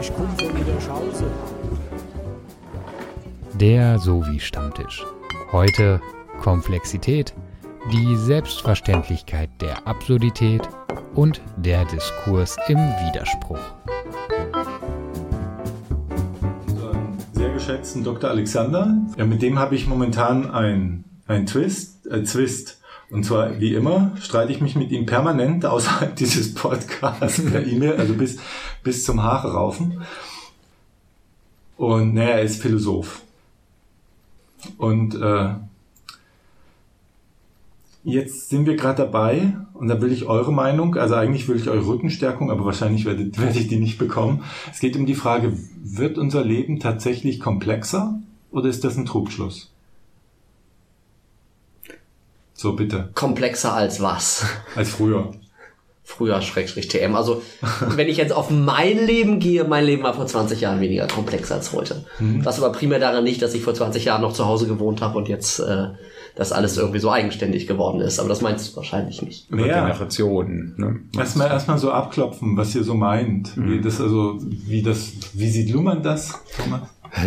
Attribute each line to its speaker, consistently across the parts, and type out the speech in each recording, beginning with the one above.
Speaker 1: Ich komme von.
Speaker 2: Der Sowie Stammtisch. Heute Komplexität, die Selbstverständlichkeit der Absurdität und der Diskurs im Widerspruch.
Speaker 3: Sehr geschätzten Dr. Alexander. Ja, mit dem habe ich momentan ein, ein Twist, äh, Zwist. Und zwar, wie immer, streite ich mich mit ihm permanent außerhalb dieses Podcasts per E-Mail, also bis, bis zum Haare raufen. Und naja, er ist Philosoph. Und äh, jetzt sind wir gerade dabei und da will ich eure Meinung, also eigentlich will ich eure Rückenstärkung, aber wahrscheinlich werde, werde ich die nicht bekommen. Es geht um die Frage, wird unser Leben tatsächlich komplexer oder ist das ein Trugschluss? So, bitte.
Speaker 4: Komplexer als was?
Speaker 3: Als früher.
Speaker 4: Früher Schrägstrich TM. Also, wenn ich jetzt auf mein Leben gehe, mein Leben war vor 20 Jahren weniger komplex als heute.
Speaker 3: Mhm.
Speaker 4: Was aber primär daran nicht, dass ich vor 20 Jahren noch zu Hause gewohnt habe und jetzt äh, das alles irgendwie so eigenständig geworden ist. Aber das meinst du wahrscheinlich nicht.
Speaker 5: Über
Speaker 3: Ja.
Speaker 5: Generationen. Ne?
Speaker 3: Erstmal erstmal so abklopfen, was ihr so meint. Wie das also, wie das, wie sieht Luhmann das? Thomas?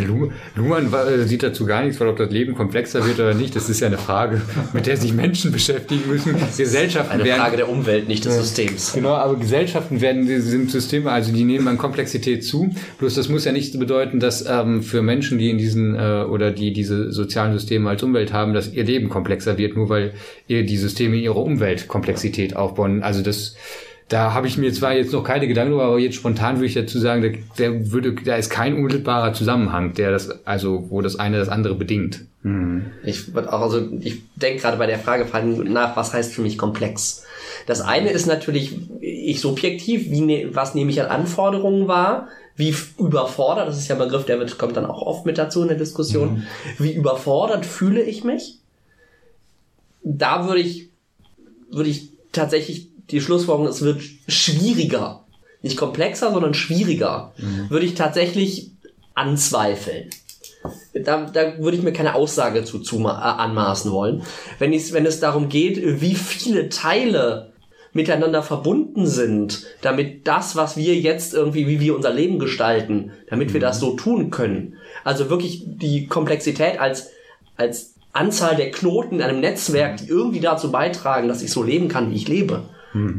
Speaker 5: Lu- Luhmann äh, sieht dazu gar nichts, weil ob das Leben komplexer wird oder nicht, das ist ja eine Frage, mit der sich Menschen beschäftigen müssen. Gesellschaften
Speaker 4: Eine
Speaker 5: werden
Speaker 4: Frage der Umwelt, nicht des Systems.
Speaker 5: Genau, aber Gesellschaften werden, sind Systeme, also die nehmen an Komplexität zu. Bloß das muss ja nicht bedeuten, dass ähm, für Menschen, die in diesen äh, oder die diese sozialen Systeme als Umwelt haben, dass ihr Leben komplexer wird, nur weil ihr die Systeme in ihrer Umwelt Komplexität aufbauen. Also das da habe ich mir zwar jetzt noch keine Gedanken drüber, aber jetzt spontan würde ich dazu sagen, da, der würde, da ist kein unmittelbarer Zusammenhang, der das, also wo das eine das andere bedingt.
Speaker 4: Ich würd auch, also ich denke gerade bei der Frage nach, was heißt für mich komplex? Das eine ist natürlich, ich subjektiv, wie ne, was nehme ich an Anforderungen wahr? Wie überfordert, das ist ja ein Begriff, der wird, kommt dann auch oft mit dazu in der Diskussion. Wie überfordert fühle ich mich? Da würde ich, würde ich tatsächlich die Schlussfolgerung, es wird schwieriger. Nicht komplexer, sondern schwieriger. Würde ich tatsächlich anzweifeln da, da würde ich mir keine Aussage zu, zu äh, anmaßen wollen. Wenn, ich, wenn es darum geht, wie viele Teile miteinander verbunden sind, damit das, was wir jetzt irgendwie, wie wir unser Leben gestalten, damit wir das so tun können. Also wirklich die Komplexität als, als Anzahl der Knoten in einem Netzwerk, die irgendwie dazu beitragen, dass ich so leben kann, wie ich lebe.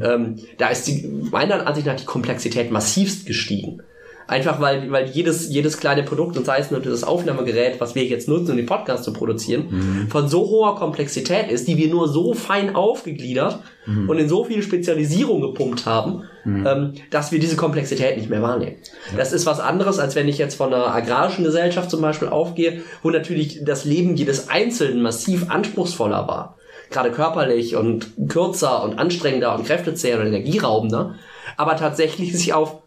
Speaker 4: Ähm, da ist die, meiner Ansicht nach die Komplexität massivst gestiegen. Einfach weil, weil jedes, jedes kleine Produkt, und sei es nur das Aufnahmegerät, was wir jetzt nutzen, um den Podcast zu produzieren, von so hoher Komplexität ist, die wir nur so fein aufgegliedert und in so viel Spezialisierung gepumpt haben, ähm, dass wir diese Komplexität nicht mehr wahrnehmen. Das ist was anderes, als wenn ich jetzt von einer agrarischen Gesellschaft zum Beispiel aufgehe, wo natürlich das Leben jedes Einzelnen massiv anspruchsvoller war. Gerade körperlich und kürzer und anstrengender und kräftezehrer und energieraubender, aber tatsächlich sich auf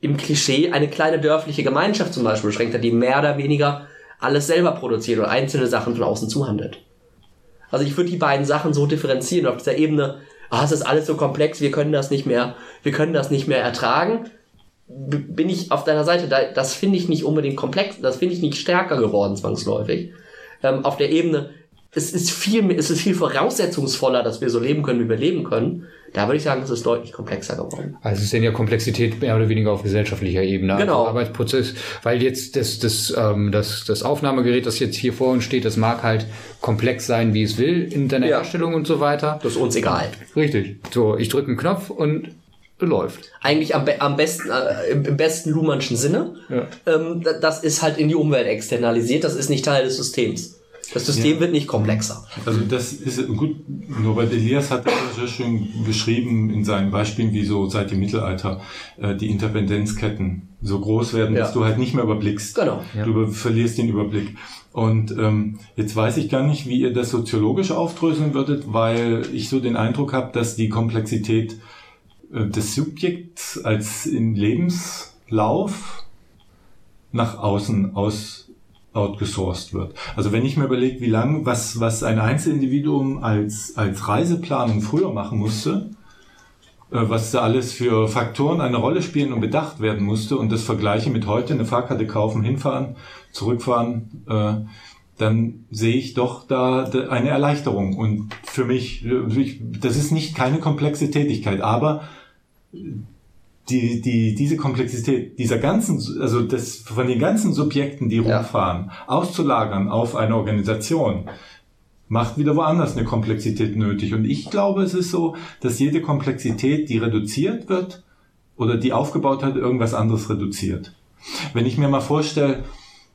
Speaker 4: im Klischee eine kleine dörfliche Gemeinschaft zum Beispiel beschränkt hat, die mehr oder weniger alles selber produziert oder einzelne Sachen von außen zuhandelt. Also ich würde die beiden Sachen so differenzieren auf dieser Ebene, ah, es ist alles so komplex, wir können das nicht mehr, wir können das nicht mehr ertragen. Bin ich auf deiner Seite, da, das finde ich nicht unbedingt komplex, das finde ich nicht stärker geworden zwangsläufig. Ähm, auf der Ebene, es ist viel, es ist viel voraussetzungsvoller, dass wir so leben können, wie wir leben können. Da würde ich sagen, es ist deutlich komplexer geworden.
Speaker 5: Also es ist ja Komplexität mehr oder weniger auf gesellschaftlicher Ebene.
Speaker 4: Genau.
Speaker 5: Also Arbeitsprozess, weil jetzt das, das, ähm, das, das Aufnahmegerät, das jetzt hier vor uns steht, das mag halt komplex sein, wie es will, in deiner
Speaker 4: Ja.
Speaker 5: Herstellung und so weiter.
Speaker 4: Das ist uns egal.
Speaker 5: Richtig. So, ich drücke einen Knopf und läuft.
Speaker 4: eigentlich am, am besten, äh, im, im besten Luhmannschen Sinne.
Speaker 5: Ja.
Speaker 4: Ähm, da- das ist halt in die Umwelt externalisiert, das ist nicht Teil des Systems. Das System
Speaker 3: Ja.
Speaker 4: wird nicht komplexer.
Speaker 3: Also das ist gut. Norbert Elias hat das sehr schön beschrieben in seinen Beispielen, wie so seit dem Mittelalter äh, die Interdependenzketten so groß werden,
Speaker 4: Ja.
Speaker 3: dass du halt nicht mehr überblickst.
Speaker 4: Genau.
Speaker 3: Du über, verlierst den Überblick. Und ähm, jetzt weiß ich gar nicht, wie ihr das soziologisch aufdröseln würdet, weil ich so den Eindruck habe, dass die Komplexität äh, des Subjekts als in Lebenslauf nach außen aus outgesourced wird. Also wenn ich mir überlege, wie lang, was, was ein Einzelindividuum als, als Reiseplanung früher machen musste, äh, was da alles für Faktoren eine Rolle spielen und bedacht werden musste und das vergleiche mit heute, eine Fahrkarte kaufen, hinfahren, zurückfahren, äh, dann sehe ich doch da eine Erleichterung. Und für mich, das ist nicht keine komplexe Tätigkeit, aber die, die, diese Komplexität dieser ganzen, also das, von den ganzen Subjekten, die rumfahren, ja. auszulagern auf eine Organisation, macht wieder woanders eine Komplexität nötig. Und ich glaube, es ist so, dass jede Komplexität, die reduziert wird oder die aufgebaut hat, irgendwas anderes reduziert. Wenn ich mir mal vorstelle,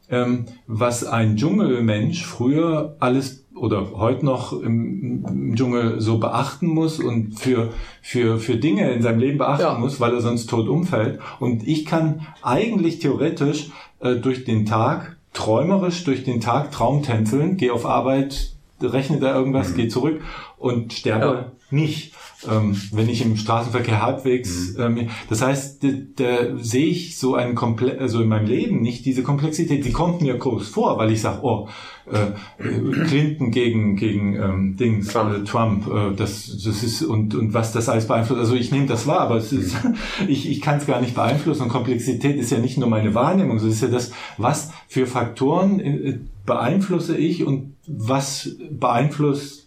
Speaker 3: ähm, was ein Dschungelmensch früher alles oder heute noch im, im, Dschungel so beachten muss und für, für, für Dinge in seinem Leben beachten ja. muss, weil er sonst tot umfällt. Und ich kann eigentlich theoretisch äh, durch den Tag, träumerisch durch den Tag Traumtänzeln, gehe auf Arbeit, rechne da irgendwas, mhm. gehe zurück und sterbe ja. nicht ähm, wenn ich im Straßenverkehr halbwegs, mhm. ähm, das heißt, da, da sehe ich so einen komplett, also in meinem Leben nicht diese Komplexität, die kommt mir groß vor, weil ich sage, oh, äh, Clinton gegen gegen ähm, Dings, Trump, äh, Trump äh, das das ist und und was das alles beeinflusst. Also ich nehme das wahr, aber es ist, ich ich kann es gar nicht beeinflussen. Und Komplexität ist ja nicht nur meine Wahrnehmung, es ist ja das, was für Faktoren äh, beeinflusse ich und was beeinflusst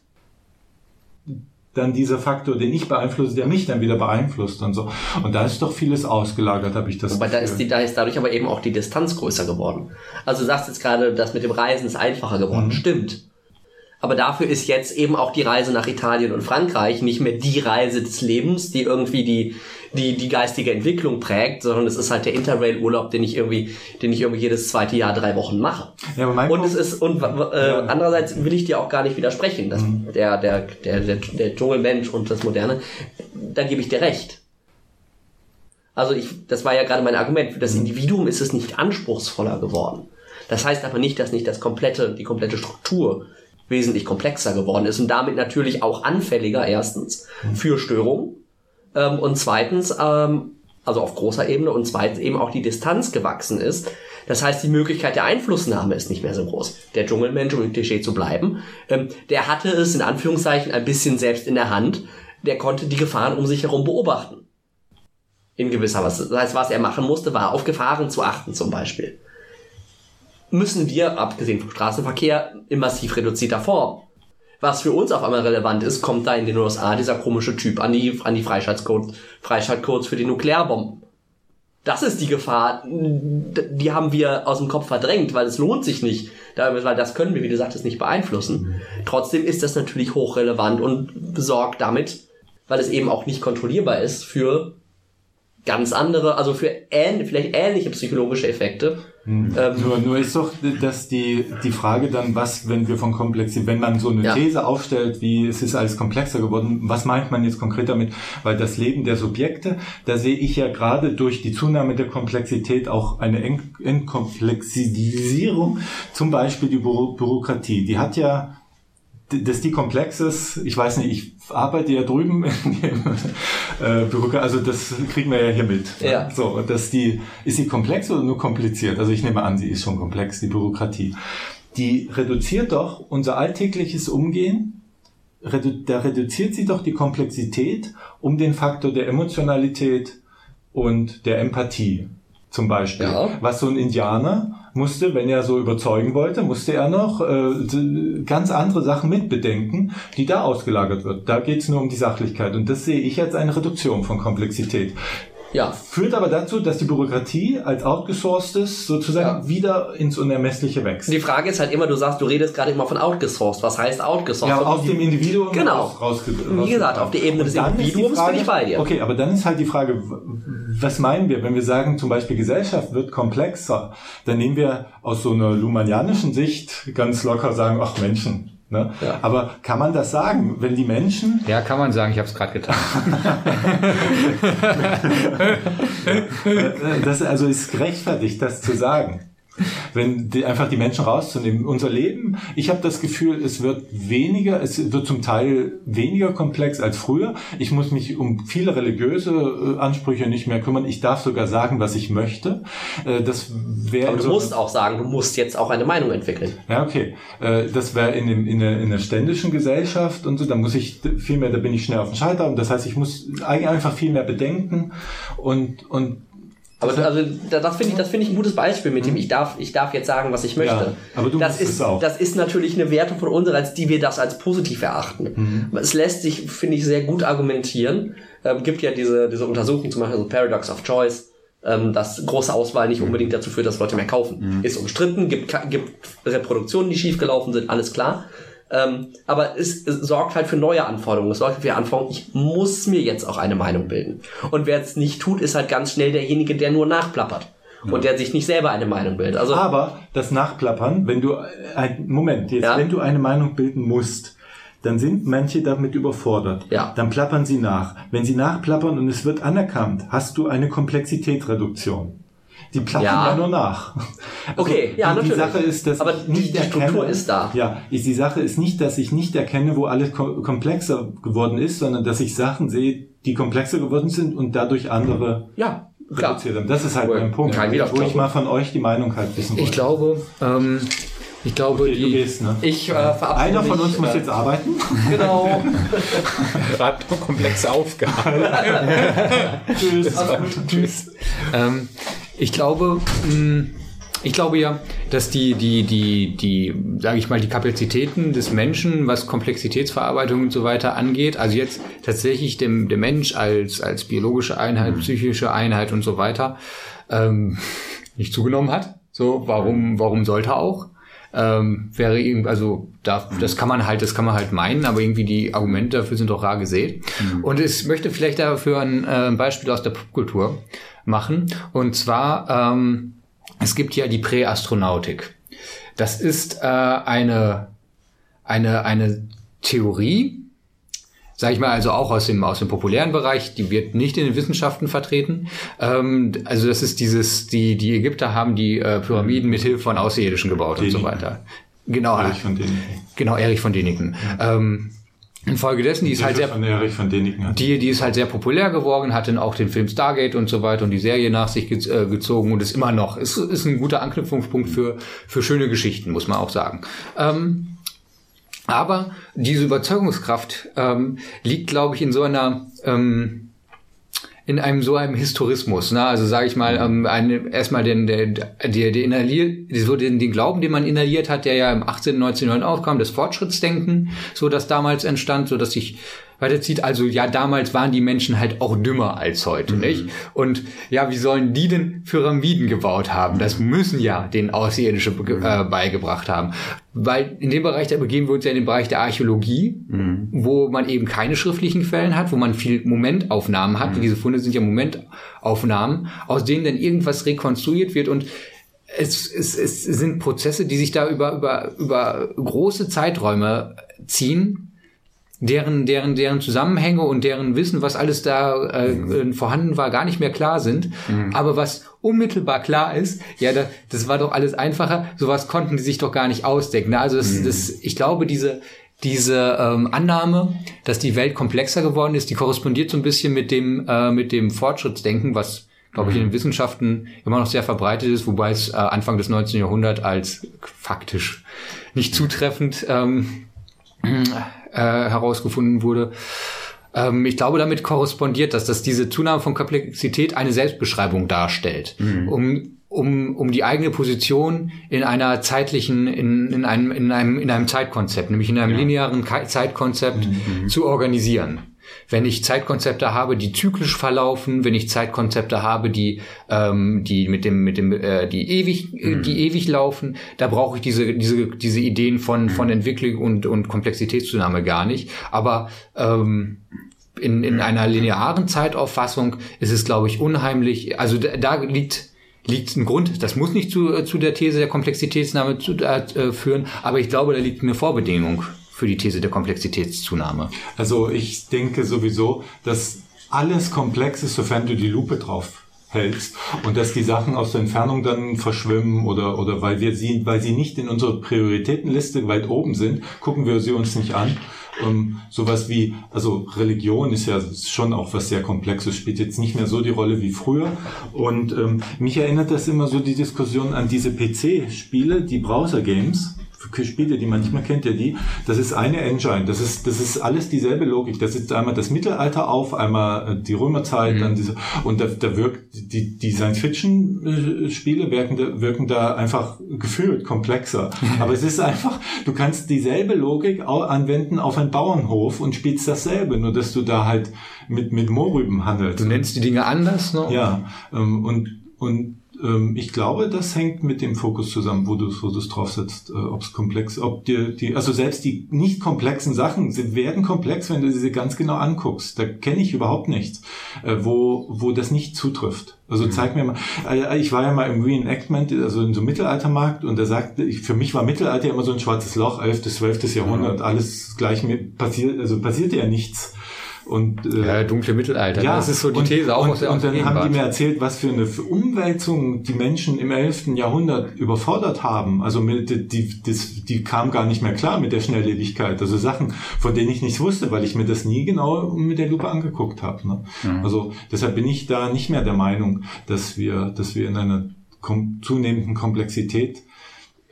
Speaker 3: dann dieser Faktor, den ich beeinflusse, der mich dann wieder beeinflusst und so. Und da ist doch vieles ausgelagert, habe ich das
Speaker 4: Aber da ist, die, da ist dadurch aber eben auch die Distanz größer geworden. Also du sagst jetzt gerade, das mit dem Reisen ist einfacher geworden. Mhm. Stimmt. Aber dafür ist jetzt eben auch die Reise nach Italien und Frankreich nicht mehr die Reise des Lebens, die irgendwie die, die, die geistige Entwicklung prägt, sondern es ist halt der Interrail-Urlaub, den ich irgendwie, den ich irgendwie jedes zweite Jahr drei Wochen mache. Ja, aber mein und es ist, und äh, ja. andererseits will ich dir auch gar nicht widersprechen, dass mhm. der, der, der, der, der Dschungelmensch und das Moderne, da gebe ich dir recht. Also ich, das war ja gerade mein Argument, für das mhm. Individuum ist es nicht anspruchsvoller geworden. Das heißt aber nicht, dass nicht das komplette, die komplette Struktur wesentlich komplexer geworden ist und damit natürlich auch anfälliger erstens mhm. für Störungen ähm, und zweitens, ähm, also auf großer Ebene und zweitens eben auch die Distanz gewachsen ist. Das heißt, die Möglichkeit der Einflussnahme ist nicht mehr so groß. Der Dschungelmensch, um im Klischee zu bleiben, ähm, der hatte es in Anführungszeichen ein bisschen selbst in der Hand. Der konnte die Gefahren um sich herum beobachten. In gewisser Weise. Das heißt, was er machen musste, war auf Gefahren zu achten zum Beispiel. Müssen wir, abgesehen vom Straßenverkehr, in massiv reduzierter Form was für uns auf einmal relevant ist, kommt da in den USA dieser komische Typ an die, an die Freischaltcodes, Freischaltcodes für die Nuklearbomben. Das ist die Gefahr, die haben wir aus dem Kopf verdrängt, weil es lohnt sich nicht, weil das können wir, wie du sagtest, nicht beeinflussen. Trotzdem ist das natürlich hochrelevant und besorgt damit, weil es eben auch nicht kontrollierbar ist für ganz andere, also für ähn, vielleicht ähnliche psychologische Effekte.
Speaker 3: Mhm. Ähm, nur, nur ist doch dass die, die Frage dann, was, wenn wir von Komplexität, wenn man so eine ja. These aufstellt, wie es ist alles komplexer geworden, was meint man jetzt konkret damit? Weil das Leben der Subjekte, da sehe ich ja gerade durch die Zunahme der Komplexität auch eine Entkomplexisierung, zum Beispiel die Büro Bürokratie. Die hat ja dass die komplex ist, ich weiß nicht, ich arbeite ja drüben in dem äh, Büro, also das kriegen wir ja hier mit. Ja. So, dass die, ist sie komplex oder nur kompliziert? Also ich nehme an, sie ist schon komplex, die Bürokratie. Die reduziert doch unser alltägliches Umgehen, redu da reduziert sie doch die Komplexität um den Faktor der Emotionalität und der Empathie zum Beispiel. Ja. Was so ein Indianer musste, wenn er so überzeugen wollte, musste er noch äh, ganz andere Sachen mitbedenken, die da ausgelagert wird. Da geht es nur um die Sachlichkeit. Und das sehe ich als eine Reduktion von Komplexität. Ja. Führt aber dazu, dass die Bürokratie als outgesourcedes sozusagen ja. wieder ins Unermessliche wächst.
Speaker 4: Die Frage ist halt immer, du sagst, du redest gerade immer von outgesourced. Was heißt outgesourced?
Speaker 3: Ja, aus dem Individuum
Speaker 4: genau. raus, raus, Wie gesagt, auf die Ebene des Individuums Frage, bin ich bei dir.
Speaker 3: Okay, aber dann ist halt die Frage, was meinen wir, wenn wir sagen, zum Beispiel Gesellschaft wird komplexer, dann nehmen wir aus so einer lumanianischen Sicht ganz locker sagen, ach Menschen, Ne? Ja. Aber kann man das sagen, wenn die Menschen...
Speaker 5: Ja, kann man sagen, ich habe es gerade getan.
Speaker 3: das also ist gerechtfertigt, das zu sagen wenn die, einfach die Menschen rauszunehmen. Unser Leben, ich habe das Gefühl, es wird weniger, es wird zum Teil weniger komplex als früher. Ich muss mich um viele religiöse äh, Ansprüche nicht mehr kümmern. Ich darf sogar sagen, was ich möchte. Äh, das wäre.
Speaker 4: Aber du so musst auch sagen, du musst jetzt auch eine Meinung entwickeln.
Speaker 3: Ja, okay. Äh, das wäre in, dem, in, der, in der ständischen Gesellschaft und so. Da muss ich viel mehr, da bin ich schnell auf dem Schalter. Und das heißt, ich muss einfach viel mehr bedenken und und
Speaker 6: Aber also da- das finde ich, das finde ich ein gutes Beispiel mit dem ich darf, ich darf jetzt sagen, was ich möchte.
Speaker 3: Ja, aber du
Speaker 6: das ist,
Speaker 3: es auch.
Speaker 6: das ist natürlich eine Wertung von unsererseits, die wir das als positiv erachten.
Speaker 3: Mhm.
Speaker 6: Es lässt sich, finde ich, sehr gut argumentieren. Ähm, gibt ja diese, diese Untersuchung, zum Beispiel so Paradox of Choice, ähm, dass große Auswahl nicht unbedingt dazu führt, dass Leute mehr kaufen. Ist umstritten, gibt, gibt Reproduktionen, die schiefgelaufen sind, alles klar. Ähm, aber es, es sorgt halt für neue Anforderungen. Es sorgt für Anforderungen, ich muss mir jetzt auch eine Meinung bilden. Und wer es nicht tut, ist halt ganz schnell derjenige, der nur nachplappert. Und der sich nicht selber eine Meinung bildet. Also,
Speaker 3: Aber das Nachplappern, wenn du äh, ein Moment, jetzt,
Speaker 6: Ja.
Speaker 3: wenn du eine Meinung bilden musst, dann sind manche damit überfordert.
Speaker 6: Ja.
Speaker 3: Dann plappern sie nach. Wenn sie nachplappern und es wird anerkannt, hast du eine Komplexitätsreduktion. Die plappern
Speaker 6: Ja.
Speaker 3: ja, nur nach.
Speaker 6: Okay, ja,
Speaker 3: die, die
Speaker 6: natürlich.
Speaker 3: Sache ist, dass
Speaker 6: Aber
Speaker 3: ich
Speaker 6: die-
Speaker 3: nicht
Speaker 6: die Struktur
Speaker 3: erkenne,
Speaker 6: ist da.
Speaker 3: Ja, ich- die Sache ist nicht, dass ich nicht erkenne, wo alles ko komplexer geworden ist, sondern dass ich Sachen sehe, die komplexer geworden sind und dadurch andere
Speaker 6: ja,
Speaker 3: reduziert haben. Das ist halt
Speaker 6: Wohl,
Speaker 3: mein Punkt,
Speaker 6: kein
Speaker 3: wo ich mal von euch die Meinung halt wissen wollte.
Speaker 5: Ich glaube, ähm, ich glaube,
Speaker 3: Okay, du
Speaker 5: die,
Speaker 3: gehst, ne?
Speaker 5: ich äh, verabschiede
Speaker 3: Einer von
Speaker 5: mich,
Speaker 3: uns muss
Speaker 5: äh,
Speaker 3: jetzt arbeiten.
Speaker 6: Genau.
Speaker 7: Gerade eine komplexe Aufgabe.
Speaker 3: Tschüss.
Speaker 5: Tschüss. Ähm, ich glaube, mh, ich glaube ja, dass die, die, die, die, sage ich mal, die Kapazitäten des Menschen, was Komplexitätsverarbeitung und so weiter angeht, also jetzt tatsächlich dem, der Mensch als, als biologische Einheit, psychische Einheit und so weiter, ähm, nicht zugenommen hat. So, warum, warum sollte auch? Ähm, wäre irgendwie, also da, das kann man halt, das kann man halt meinen, aber irgendwie die Argumente dafür sind doch rar gesät. Und ich möchte vielleicht dafür ein, äh, ein Beispiel aus der Popkultur machen. Und zwar, ähm, es gibt ja die Präastronautik. Das ist äh, eine, eine, eine Theorie, sage ich mal, also auch aus dem, aus dem populären Bereich, die wird nicht in den Wissenschaften vertreten. Ähm, also das ist dieses, die, die Ägypter haben die äh, Pyramiden mit Hilfe von Außerirdischen gebaut und so
Speaker 3: Däniken.
Speaker 5: weiter. Genau,
Speaker 3: Erich von Däniken.
Speaker 5: genau, Erich von Däniken. Ähm, infolgedessen, die ist halt sehr, die, die ist halt sehr populär geworden, hat dann auch den Film Stargate und so weiter und die Serie nach sich ge äh, gezogen und ist immer noch, ist, ist ein guter Anknüpfungspunkt für, für schöne Geschichten, muss man auch sagen. Ähm, aber diese Überzeugungskraft ähm, liegt, glaube ich, in so einer ähm, in einem so einem Historismus, ne? also sage ich mal, ähm, eine, erstmal den, der, der, der inhaliert, so den, den Glauben, den man inhaliert hat, der ja im 18., 19. Jahrhundert aufkam, das Fortschrittsdenken, so das damals entstand, so dass sich weiterzieht. Also ja, damals waren die Menschen halt auch dümmer als heute, nicht? Und ja, wie sollen die denn Pyramiden gebaut haben? Das müssen ja den Außerirdische be- äh, beigebracht haben. Weil in dem Bereich, da begeben wir uns ja in den Bereich der Archäologie, wo man eben keine schriftlichen Quellen hat, wo man viel Momentaufnahmen hat. Diese Funde sind ja Momentaufnahmen, aus denen dann irgendwas rekonstruiert wird und es, es, es sind Prozesse, die sich da über, über, über große Zeiträume ziehen, deren, deren, deren Zusammenhänge und deren Wissen, was alles da äh, vorhanden war, gar nicht mehr klar sind. Aber was unmittelbar klar ist, ja, da, das war doch alles einfacher, sowas konnten die sich doch gar nicht ausdenken. ne? Also das, das, ich glaube, diese, diese ähm, Annahme, dass die Welt komplexer geworden ist, die korrespondiert so ein bisschen mit dem, äh, mit dem Fortschrittsdenken, was glaube ich, in den Wissenschaften immer noch sehr verbreitet ist, wobei es äh, Anfang des 19. Jahrhunderts als faktisch nicht zutreffend ähm, äh, herausgefunden wurde. Ähm, ich glaube, damit korrespondiert das, dass diese Zunahme von Komplexität eine Selbstbeschreibung darstellt, um um, um die eigene Position in einer zeitlichen, in, in, einem, in, einem, in einem Zeitkonzept, nämlich in einem linearen Ka- Zeitkonzept zu organisieren. Wenn ich Zeitkonzepte habe, die zyklisch verlaufen, wenn ich Zeitkonzepte habe, die ähm, die mit dem mit dem äh, die ewig äh, die ewig laufen, da brauche ich diese diese diese Ideen von von Entwicklung und und Komplexitätszunahme gar nicht. Aber ähm, in, in einer linearen Zeitauffassung ist es, glaube ich, unheimlich. Also da, da liegt liegt ein Grund. Das muss nicht zu, äh, zu der These der Komplexitätsnahme zu, äh, führen, aber ich glaube, da liegt eine Vorbedingung für die These der Komplexitätszunahme.
Speaker 3: Also ich denke sowieso, dass alles komplex ist, sofern du die Lupe drauf hältst und dass die Sachen aus der Entfernung dann verschwimmen oder oder weil wir sie weil sie nicht in unserer Prioritätenliste weit oben sind, gucken wir sie uns nicht an. Ähm, sowas wie also Religion ist ja schon auch was sehr komplexes, spielt jetzt nicht mehr so die Rolle wie früher und ähm, mich erinnert das immer so die Diskussion an diese PC-Spiele, die Browser-Games Spiele, die manchmal kennt ihr die, das ist eine Engine, das ist, das ist alles dieselbe Logik. Das ist einmal das Mittelalter auf, einmal äh, die Römerzeit, mhm. dann diese, und da, da wirkt, die, die Science-Fiction-Spiele wirken, da, wirken da einfach gefühlt komplexer. Aber es ist einfach, du kannst dieselbe Logik anwenden auf einen Bauernhof und spielst dasselbe, nur dass du da halt mit, mit Mohrrüben handelst.
Speaker 5: Du nennst die Dinge anders, ne?
Speaker 3: Ja, ähm, und, und ich glaube, das hängt mit dem Fokus zusammen, wo du wo du es draufsetzt, äh, ob es komplex, ob dir die, also selbst die nicht komplexen Sachen sie werden komplex, wenn du sie ganz genau anguckst. Da kenne ich überhaupt nichts, äh, wo wo das nicht zutrifft. Also mhm. zeig mir mal, äh, ich war ja mal im Reenactment, also in so einem Mittelaltermarkt und er sagte, ich, für mich war Mittelalter immer so ein schwarzes Loch, 11. 12. Jahrhundert, alles gleich mit passiert, also passierte ja nichts. Und,
Speaker 5: äh, ja, dunkle Mittelalter.
Speaker 3: Ja, das ist so die These auch und, aus der Und dann haben die mir erzählt, was für eine Umwälzung die Menschen im 11. Jahrhundert überfordert haben. Also mit, die, die, die kam gar nicht mehr klar mit der Schnelllebigkeit. Also Sachen, von denen ich nichts wusste, weil ich mir das nie genau mit der Lupe angeguckt habe. Ne? Mhm. Also deshalb bin ich da nicht mehr der Meinung, dass wir, dass wir in einer kom zunehmenden Komplexität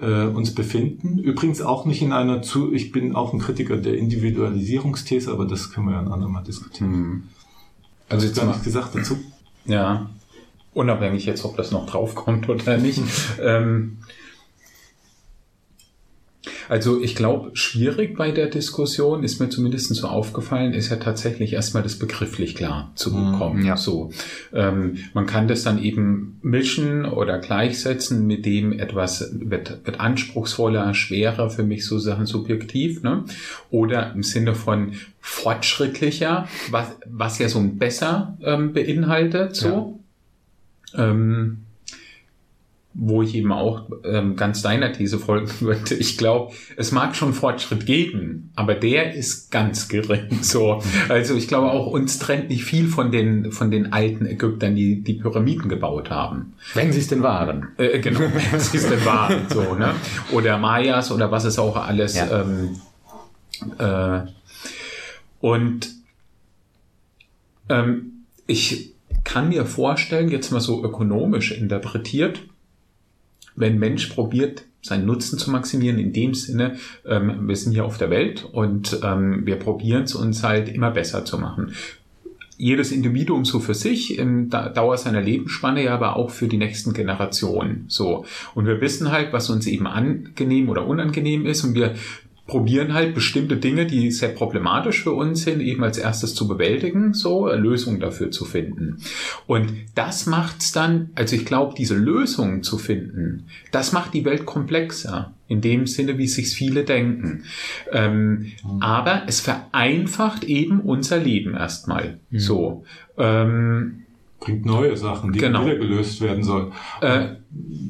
Speaker 3: äh, uns befinden. Übrigens auch nicht in einer zu, ich bin auch ein Kritiker der Individualisierungsthese, aber das können wir ja ein andermal diskutieren. Mhm.
Speaker 7: Also jetzt gar nichts gesagt dazu. Ja, unabhängig jetzt, ob das noch draufkommt oder nicht. ähm, also ich glaube, schwierig bei der Diskussion ist mir zumindest so aufgefallen, ist ja tatsächlich erstmal das begrifflich klar zu mhm, bekommen. Ja. So, ähm, man kann das dann eben mischen oder gleichsetzen mit dem etwas wird, wird anspruchsvoller, schwerer für mich so Sachen subjektiv, ne? Oder im Sinne von fortschrittlicher, was was ja so ein besser ähm, beinhaltet. So. Ja. Ähm, wo ich eben auch ähm, ganz deiner These folgen würde. Ich glaube, es mag schon Fortschritt geben, aber der ist ganz gering. So, also ich glaube auch uns trennt nicht viel von den von den alten Ägyptern, die die Pyramiden gebaut haben.
Speaker 5: Wenn sie es denn waren.
Speaker 7: Äh, genau, wenn sie es denn waren. So, ne? Oder Mayas oder was es auch alles. Ja. Ähm, äh, und ähm, ich kann mir vorstellen, jetzt mal so ökonomisch interpretiert, wenn Mensch probiert, seinen Nutzen zu maximieren, in dem Sinne, ähm, wir sind hier auf der Welt und ähm, wir probieren es uns halt immer besser zu machen. Jedes Individuum so für sich, im Dauer seiner Lebensspanne, ja, aber auch für die nächsten Generationen. So. Und wir wissen halt, was uns eben angenehm oder unangenehm ist und wir probieren halt bestimmte Dinge, die sehr problematisch für uns sind, eben als erstes zu bewältigen, so Lösungen dafür zu finden. Und das macht's dann, also ich glaube, diese Lösungen zu finden, das macht die Welt komplexer, in dem Sinne, wie sich viele denken. Ähm, mhm. Aber es vereinfacht eben unser Leben erstmal. Mhm. So. Ähm,
Speaker 3: bringt neue Sachen, die genau. wieder gelöst werden sollen.
Speaker 7: Äh,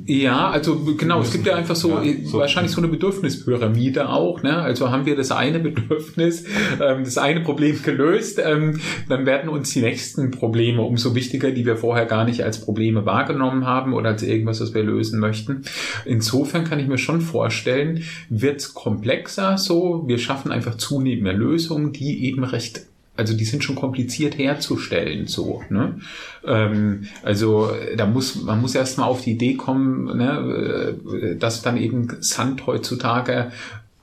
Speaker 7: ja, also genau, es gibt ja einfach so, ja, so, wahrscheinlich so eine Bedürfnispyramide auch. Ne? Also haben wir das eine Bedürfnis, ähm, das eine Problem gelöst, ähm, dann werden uns die nächsten Probleme umso wichtiger, die wir vorher gar nicht als Probleme wahrgenommen haben oder als irgendwas, was wir lösen möchten. Insofern kann ich mir schon vorstellen, wird es komplexer so, wir schaffen einfach zunehmend mehr Lösungen, die eben recht also die sind schon kompliziert herzustellen, so. Ne? Ähm, also da muss man muss erst mal auf die Idee kommen, ne, äh, dass dann eben Sand heutzutage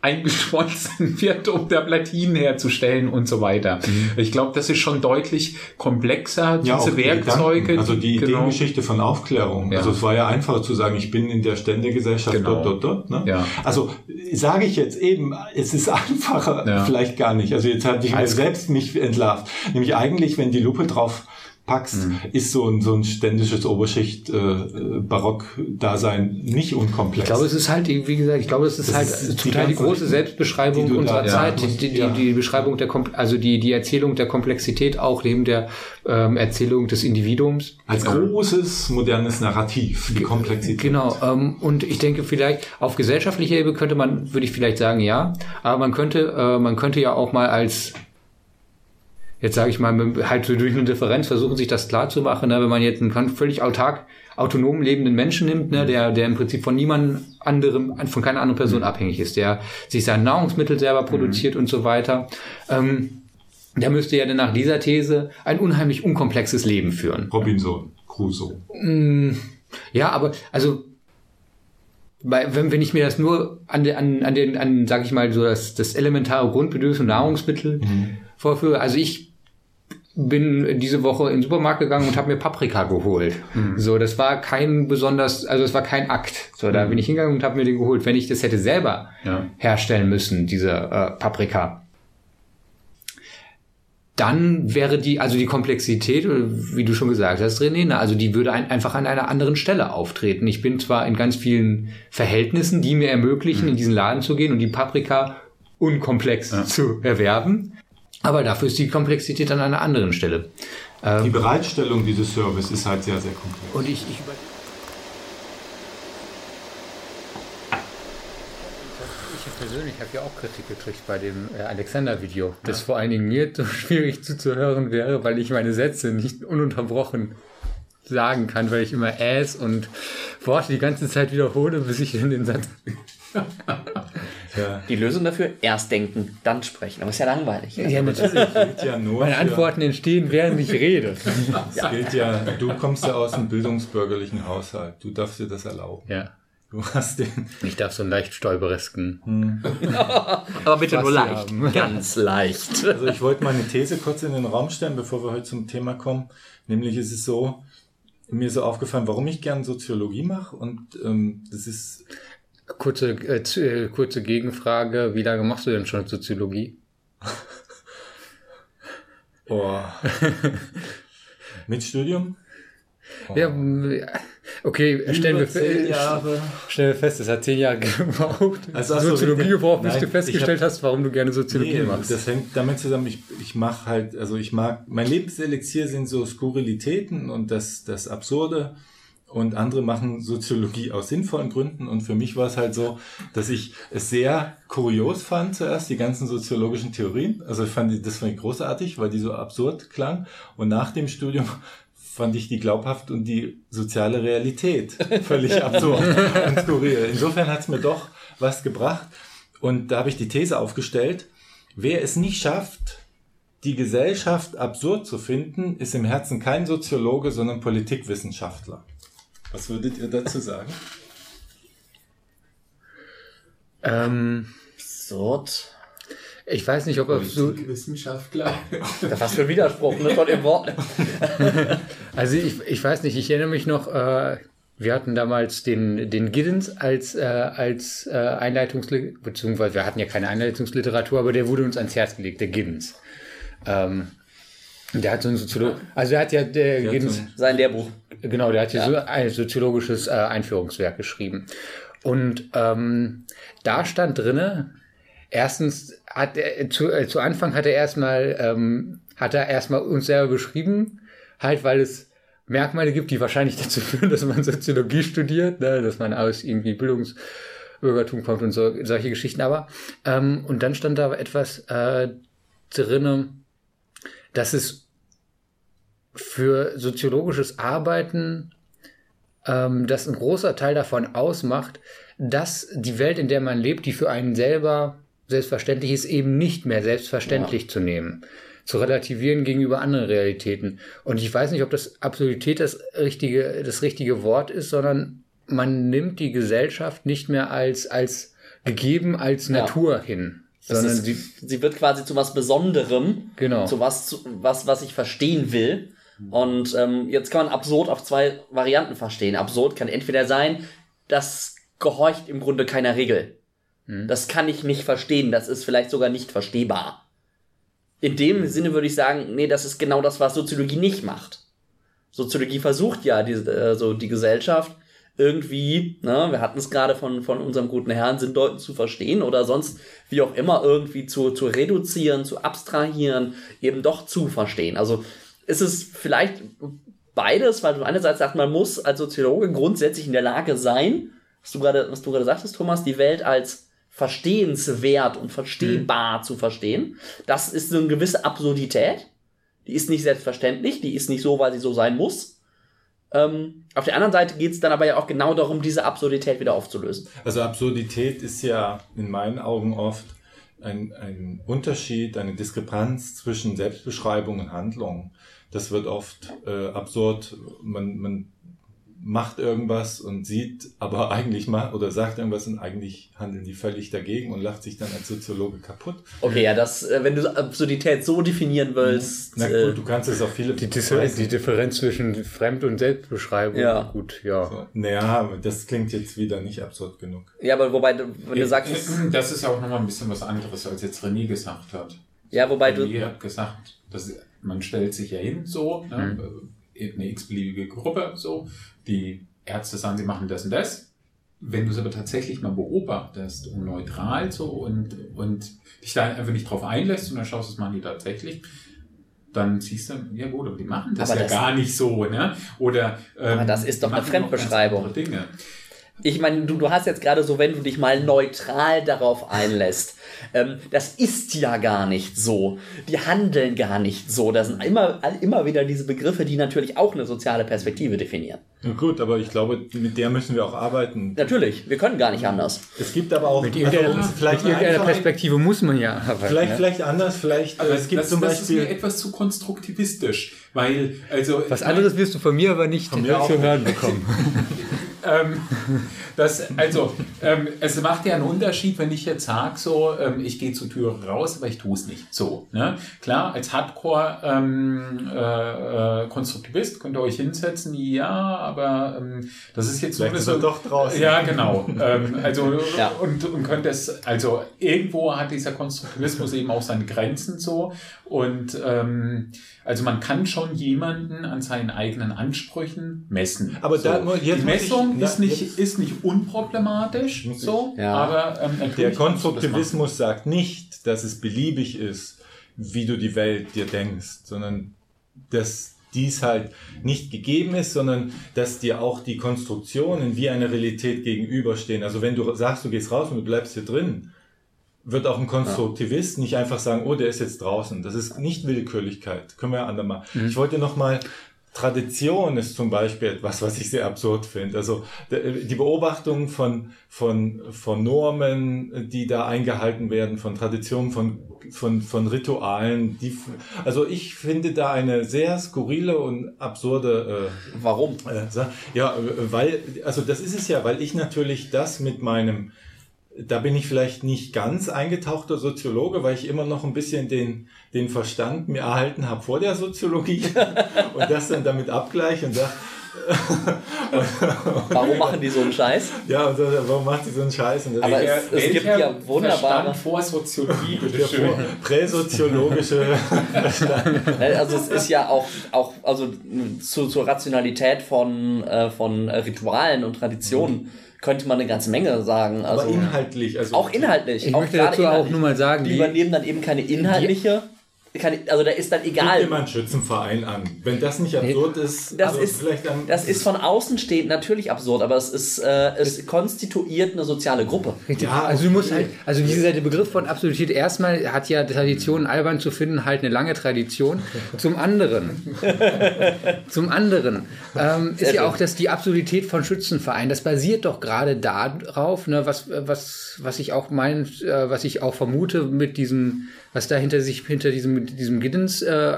Speaker 7: eingeschmolzen wird, um da Platinen herzustellen und so weiter. Mhm. Ich glaube, das ist schon deutlich komplexer,
Speaker 3: ja, diese Werkzeuge. Die also die genau. Ideengeschichte von Aufklärung. Ja. Also es war ja einfacher zu sagen, ich bin in der Ständegesellschaft genau. dort, dort, dort. Ne? Ja. Also sage ich jetzt eben, es ist einfacher, vielleicht gar nicht. Also jetzt hatte ich mir selbst mich entlarvt. Nämlich eigentlich, wenn die Lupe drauf packst, mhm. ist so ein, so ein ständisches Oberschicht-Barock-Dasein äh, nicht unkomplex.
Speaker 5: Ich glaube, es ist halt, wie gesagt, ich glaube, es ist das halt ist zum Teil die große Selbstbeschreibung die unserer da, Zeit, ja, die, die, ja. die, Beschreibung der, also die, die Erzählung der Komplexität auch neben der ähm, Erzählung des Individuums.
Speaker 3: Als großes, modernes Narrativ, die Komplexität.
Speaker 5: Genau, ähm, und ich denke vielleicht auf gesellschaftlicher Ebene könnte man, würde ich vielleicht sagen, ja, aber man könnte, äh, man könnte ja auch mal als jetzt sage ich mal, halt durch eine Differenz versuchen, sich das klar zu machen, ne? wenn man jetzt einen völlig autark, autonom lebenden Menschen nimmt, ne? der, der im Prinzip von niemandem anderem, von keiner anderen Person mhm. abhängig ist, der sich sein Nahrungsmittel selber produziert mhm. und so weiter. Ähm, der müsste ja dann nach dieser These ein unheimlich unkomplexes Leben führen.
Speaker 3: Robinson Crusoe.
Speaker 5: Mm, ja, aber also weil, wenn, wenn ich mir das nur an, den, an, an den, an, sag ich mal, so das, das elementare Grundbedürfnis und Nahrungsmittel
Speaker 3: Mhm.
Speaker 5: vorführe, also ich bin diese Woche in den Supermarkt gegangen und habe mir Paprika geholt.
Speaker 3: Mhm.
Speaker 5: So, das war kein besonders, also es war kein Akt. So, da bin ich hingegangen und habe mir den geholt. Wenn ich das hätte selber
Speaker 7: Ja.
Speaker 5: herstellen müssen, diese äh, Paprika, dann wäre die, also die Komplexität, äh, wie du schon gesagt hast, René, na, also die würde ein, einfach an einer anderen Stelle auftreten. Ich bin zwar in ganz vielen Verhältnissen, die mir ermöglichen, in diesen Laden zu gehen und die Paprika unkomplex zu erwerben, aber dafür ist die Komplexität an einer anderen Stelle.
Speaker 3: Die Bereitstellung dieses Service ist halt sehr, sehr komplex.
Speaker 5: Und ich, ich persönlich habe ja auch Kritik gekriegt bei dem äh, Alexander-Video, das vor allen Dingen mir so schwierig zuzuhören wäre, weil ich meine Sätze nicht ununterbrochen sagen kann, weil ich immer Äs und Worte die ganze Zeit wiederhole, bis ich in den Satz.
Speaker 3: Ja,
Speaker 4: Die Lösung dafür, erst denken, dann sprechen. Aber ist ja langweilig.
Speaker 5: Ja, natürlich.
Speaker 3: gilt ja nur
Speaker 5: Meine
Speaker 3: für-
Speaker 5: Antworten entstehen, während ich rede.
Speaker 3: Das gilt ja, du kommst ja aus einem bildungsbürgerlichen Haushalt. Du darfst dir das erlauben.
Speaker 5: Ja.
Speaker 3: Du hast den.
Speaker 5: Ich darf so einen leicht stolperesken.
Speaker 4: Aber bitte
Speaker 5: Spaß
Speaker 4: nur leicht.
Speaker 5: haben.
Speaker 4: Ganz leicht.
Speaker 3: Also ich wollte meine These kurz in den Raum stellen, bevor wir heute zum Thema kommen. Nämlich ist es so, mir ist so aufgefallen, warum ich gern Soziologie mache. Und ähm, das ist,
Speaker 5: Kurze, äh, äh, kurze Gegenfrage, wie lange machst du denn schon Soziologie?
Speaker 3: oh, mit Studium.
Speaker 5: Ja, m- okay, stellen wir,
Speaker 3: Jahre.
Speaker 5: stellen wir fest, es hat zehn Jahre gebraucht.
Speaker 3: Also, ach so,
Speaker 5: Soziologie gebraucht, bis du festgestellt
Speaker 3: hab-
Speaker 5: hast, warum du gerne Soziologie
Speaker 3: Nee,
Speaker 5: machst.
Speaker 3: das hängt damit zusammen, ich, ich mache halt, also ich mag, mein Lebenselixier sind so Skurrilitäten und das, das Absurde und andere machen Soziologie aus sinnvollen Gründen und für mich war es halt so, dass ich es sehr kurios fand zuerst, die ganzen soziologischen Theorien, also ich fand, die- das fand ich großartig, weil die so absurd klang und nach dem Studium fand ich die glaubhaft und die soziale Realität völlig absurd und skurril. Insofern hat es mir doch was gebracht und da habe ich die These aufgestellt, wer es nicht schafft, die Gesellschaft absurd zu finden, ist im Herzen kein Soziologe, sondern Politikwissenschaftler. Was würdet ihr dazu sagen?
Speaker 5: ähm,
Speaker 4: Absurd.
Speaker 5: ich weiß nicht, ob so,
Speaker 1: Wissenschaftler.
Speaker 4: Was für ein Widerspruch, ne? Von dem Wort.
Speaker 5: also ich, ich weiß nicht, ich erinnere mich noch, äh, wir hatten damals den, den Giddens als, äh, als äh, Einleitungsliteratur, beziehungsweise wir hatten ja keine Einleitungsliteratur, aber der wurde uns ans Herz gelegt, der Giddens. Ähm, der hat so ein Soziolog, also der hat ja, der
Speaker 3: hat
Speaker 5: Giddens,
Speaker 3: so ein-
Speaker 4: Sein Lehrbuch.
Speaker 5: Genau, der hat hier so ein soziologisches äh, Einführungswerk geschrieben. Und ähm, da stand drinne, erstens hat er zu, äh, zu Anfang hat er erstmal ähm, hat er erstmal uns selber beschrieben, halt weil es Merkmale gibt, die wahrscheinlich dazu führen, dass man Soziologie studiert, ne, dass man aus irgendwie Bildungsbürgertum kommt und so, solche Geschichten. Aber ähm, und dann stand da etwas äh, drinne, dass es für soziologisches Arbeiten, ähm, dass ein großer Teil davon ausmacht, dass die Welt, in der man lebt, die für einen selber selbstverständlich ist, eben nicht mehr selbstverständlich zu nehmen, zu relativieren gegenüber anderen Realitäten. Und ich weiß nicht, ob das Absurdität das richtige, das richtige Wort ist, sondern man nimmt die Gesellschaft nicht mehr als, als gegeben, als
Speaker 4: Ja.
Speaker 5: Natur hin,
Speaker 4: Das
Speaker 5: sondern
Speaker 4: ist,
Speaker 5: sie,
Speaker 4: sie wird quasi zu was Besonderem.
Speaker 5: Genau.
Speaker 4: Zu was, zu, was, was ich verstehen will. Und ähm, jetzt kann man absurd auf zwei Varianten verstehen. Absurd kann entweder sein, das gehorcht im Grunde keiner Regel. Das kann ich nicht verstehen. Das ist vielleicht sogar nicht verstehbar. In dem Sinne würde ich sagen, nee, das ist genau das, was Soziologie nicht macht. Soziologie versucht ja, die, äh, so die Gesellschaft irgendwie, ne, wir hatten es gerade von, von unserem guten Herrn, Sinndeuten zu verstehen oder sonst wie auch immer irgendwie zu, zu reduzieren, zu abstrahieren, eben doch zu verstehen. Also ist es vielleicht beides, weil du einerseits sagst, man muss als Soziologe grundsätzlich in der Lage sein, was du gerade, was du gerade sagtest, Thomas, die Welt als verstehenswert und verstehbar zu verstehen. Das ist so eine gewisse Absurdität. Die ist nicht selbstverständlich, die ist nicht so, weil sie so sein muss. Ähm, auf der anderen Seite geht es dann aber ja auch genau darum, diese Absurdität wieder aufzulösen.
Speaker 3: Also Absurdität ist ja in meinen Augen oft ein, ein Unterschied, eine Diskrepanz zwischen Selbstbeschreibung und Handlung. Das wird oft äh, absurd. Man, man macht irgendwas und sieht, aber eigentlich macht oder sagt irgendwas und eigentlich handeln die völlig dagegen und lacht sich dann als Soziologe kaputt.
Speaker 4: Okay, ja, das, äh, wenn du Absurdität so definieren willst.
Speaker 3: Na
Speaker 4: äh,
Speaker 3: gut, du kannst es auf viele
Speaker 5: Die, die Differenz zwischen Fremd- und Selbstbeschreibung.
Speaker 4: Ja.
Speaker 5: Gut, ja.
Speaker 3: So, naja, das klingt jetzt wieder nicht absurd genug.
Speaker 4: ja, aber wobei, du- wenn du sagst, es-
Speaker 7: das ist ja auch nochmal ein bisschen was anderes, als jetzt René gesagt hat.
Speaker 4: ja, wobei du,
Speaker 7: René hat gesagt, dass man stellt sich ja hin, so, ne, äh, eine x-beliebige Gruppe, so, die Ärzte sagen, sie machen das und das. Wenn du es aber tatsächlich mal beobachtest und neutral so und, und dich da einfach nicht drauf einlässt und dann schaust, das machen die tatsächlich, dann siehst du, ja gut, aber die machen das
Speaker 4: Aber
Speaker 7: ja
Speaker 4: das-
Speaker 7: gar nicht so, ne? Oder ähm,
Speaker 4: Aber das ist doch eine Fremdbeschreibung.
Speaker 7: Dinge.
Speaker 4: Ich meine, du, du hast jetzt gerade so, wenn du dich mal neutral darauf einlässt, ähm, das ist ja gar nicht so. Die handeln gar nicht so. Das sind immer, immer wieder diese Begriffe, die natürlich auch eine soziale Perspektive definieren.
Speaker 3: Na gut, aber ich glaube, mit der müssen wir auch arbeiten.
Speaker 4: Natürlich, wir können gar nicht anders.
Speaker 3: Es gibt aber auch
Speaker 5: Mit irgendeiner,
Speaker 3: also,
Speaker 5: mit irgendeiner Perspektive muss man ja arbeiten.
Speaker 3: Vielleicht,
Speaker 5: ne?
Speaker 3: vielleicht anders, vielleicht.
Speaker 7: Aber
Speaker 3: es gibt
Speaker 7: das,
Speaker 3: zum
Speaker 7: das ist mir
Speaker 3: Beispiel.
Speaker 7: etwas zu konstruktivistisch, weil, also...
Speaker 5: Was anderes wirst du von mir aber nicht zu
Speaker 3: nicht.
Speaker 5: hören bekommen.
Speaker 7: ähm, das, also, ähm, es macht ja einen Unterschied, wenn ich jetzt sage, so, ähm, ich gehe zur Tür raus, aber ich tue es nicht. So, ne? Klar, als Hardcore-Konstruktivist könnt ihr euch hinsetzen, ja, aber ähm, das ist jetzt
Speaker 3: Vielleicht
Speaker 7: nur
Speaker 3: ist er doch draußen.
Speaker 7: Ja, genau. ähm, also,
Speaker 4: Ja.
Speaker 7: und, und könnt es, also, irgendwo hat dieser Konstruktivismus eben auch seine Grenzen so. Und ähm, also man kann schon jemanden an seinen eigenen Ansprüchen messen.
Speaker 3: Aber
Speaker 7: so.
Speaker 3: da- jetzt
Speaker 7: die Messung
Speaker 3: ich-
Speaker 7: ist,
Speaker 3: na,
Speaker 7: nicht,
Speaker 3: jetzt-
Speaker 7: ist nicht unproblematisch, so,
Speaker 4: Ja.
Speaker 7: aber ähm,
Speaker 3: Der Konstruktivismus sagt nicht, dass es beliebig ist, wie du die Welt dir denkst, sondern dass dies halt nicht gegeben ist, sondern dass dir auch die Konstruktionen wie eine Realität gegenüberstehen. Also wenn du sagst, du gehst raus und du bleibst hier drin, wird auch ein Konstruktivist nicht einfach sagen, oh, der ist jetzt draußen. Das ist nicht Willkürlichkeit. Können wir ja andermal. Ich wollte noch mal Tradition ist zum Beispiel etwas, was ich sehr absurd finde. Also die Beobachtung von, von, von Normen, die da eingehalten werden, von Traditionen, von, von, von Ritualen. Die, also ich finde da eine sehr skurrile und absurde äh,
Speaker 4: Warum?
Speaker 3: äh, Ja, äh, weil, also das ist es ja, weil ich natürlich das mit meinem, da bin ich vielleicht nicht ganz eingetauchter Soziologe, weil ich immer noch ein bisschen den, den Verstand mir erhalten habe vor der Soziologie und das dann damit abgleiche und sage,
Speaker 4: Warum machen die so einen Scheiß?
Speaker 3: ja, und warum macht die so einen Scheiß? Und
Speaker 4: Aber es- es gibt ja wunderbare-
Speaker 7: Verstand vor Soziologie,
Speaker 3: der
Speaker 7: bitteschön.
Speaker 3: prä- präsoziologische,
Speaker 4: Ne, Also es ist ja auch, auch also zu, zur Rationalität von, äh, von Ritualen und Traditionen könnte man eine ganze Menge sagen. Also
Speaker 3: aber inhaltlich. Also
Speaker 4: auch inhaltlich.
Speaker 5: Ich
Speaker 4: auch
Speaker 5: möchte dazu auch nur mal sagen,
Speaker 4: die
Speaker 5: die-
Speaker 4: übernehmen dann eben keine inhaltliche, keine, also da ist dann
Speaker 3: Guck
Speaker 4: egal.
Speaker 3: dir mal einen Schützenverein an. Wenn das nicht absurd ist,
Speaker 4: Das
Speaker 3: also
Speaker 4: ist,
Speaker 3: vielleicht dann,
Speaker 4: das ist von außen stehend natürlich absurd, aber es ist, äh, es konstituiert eine soziale Gruppe.
Speaker 5: Richtig.
Speaker 3: Ja,
Speaker 5: also du musst halt, also dieser der Begriff von Absurdität erstmal hat ja Tradition albern zu finden halt eine lange Tradition. Zum anderen, zum anderen ähm, ist ja auch, dass die Absurdität von Schützenvereinen, das basiert doch gerade darauf, ne, was was was ich auch mein, äh, was ich auch vermute mit diesem, was da hinter sich hinter diesem diesem Giddens äh,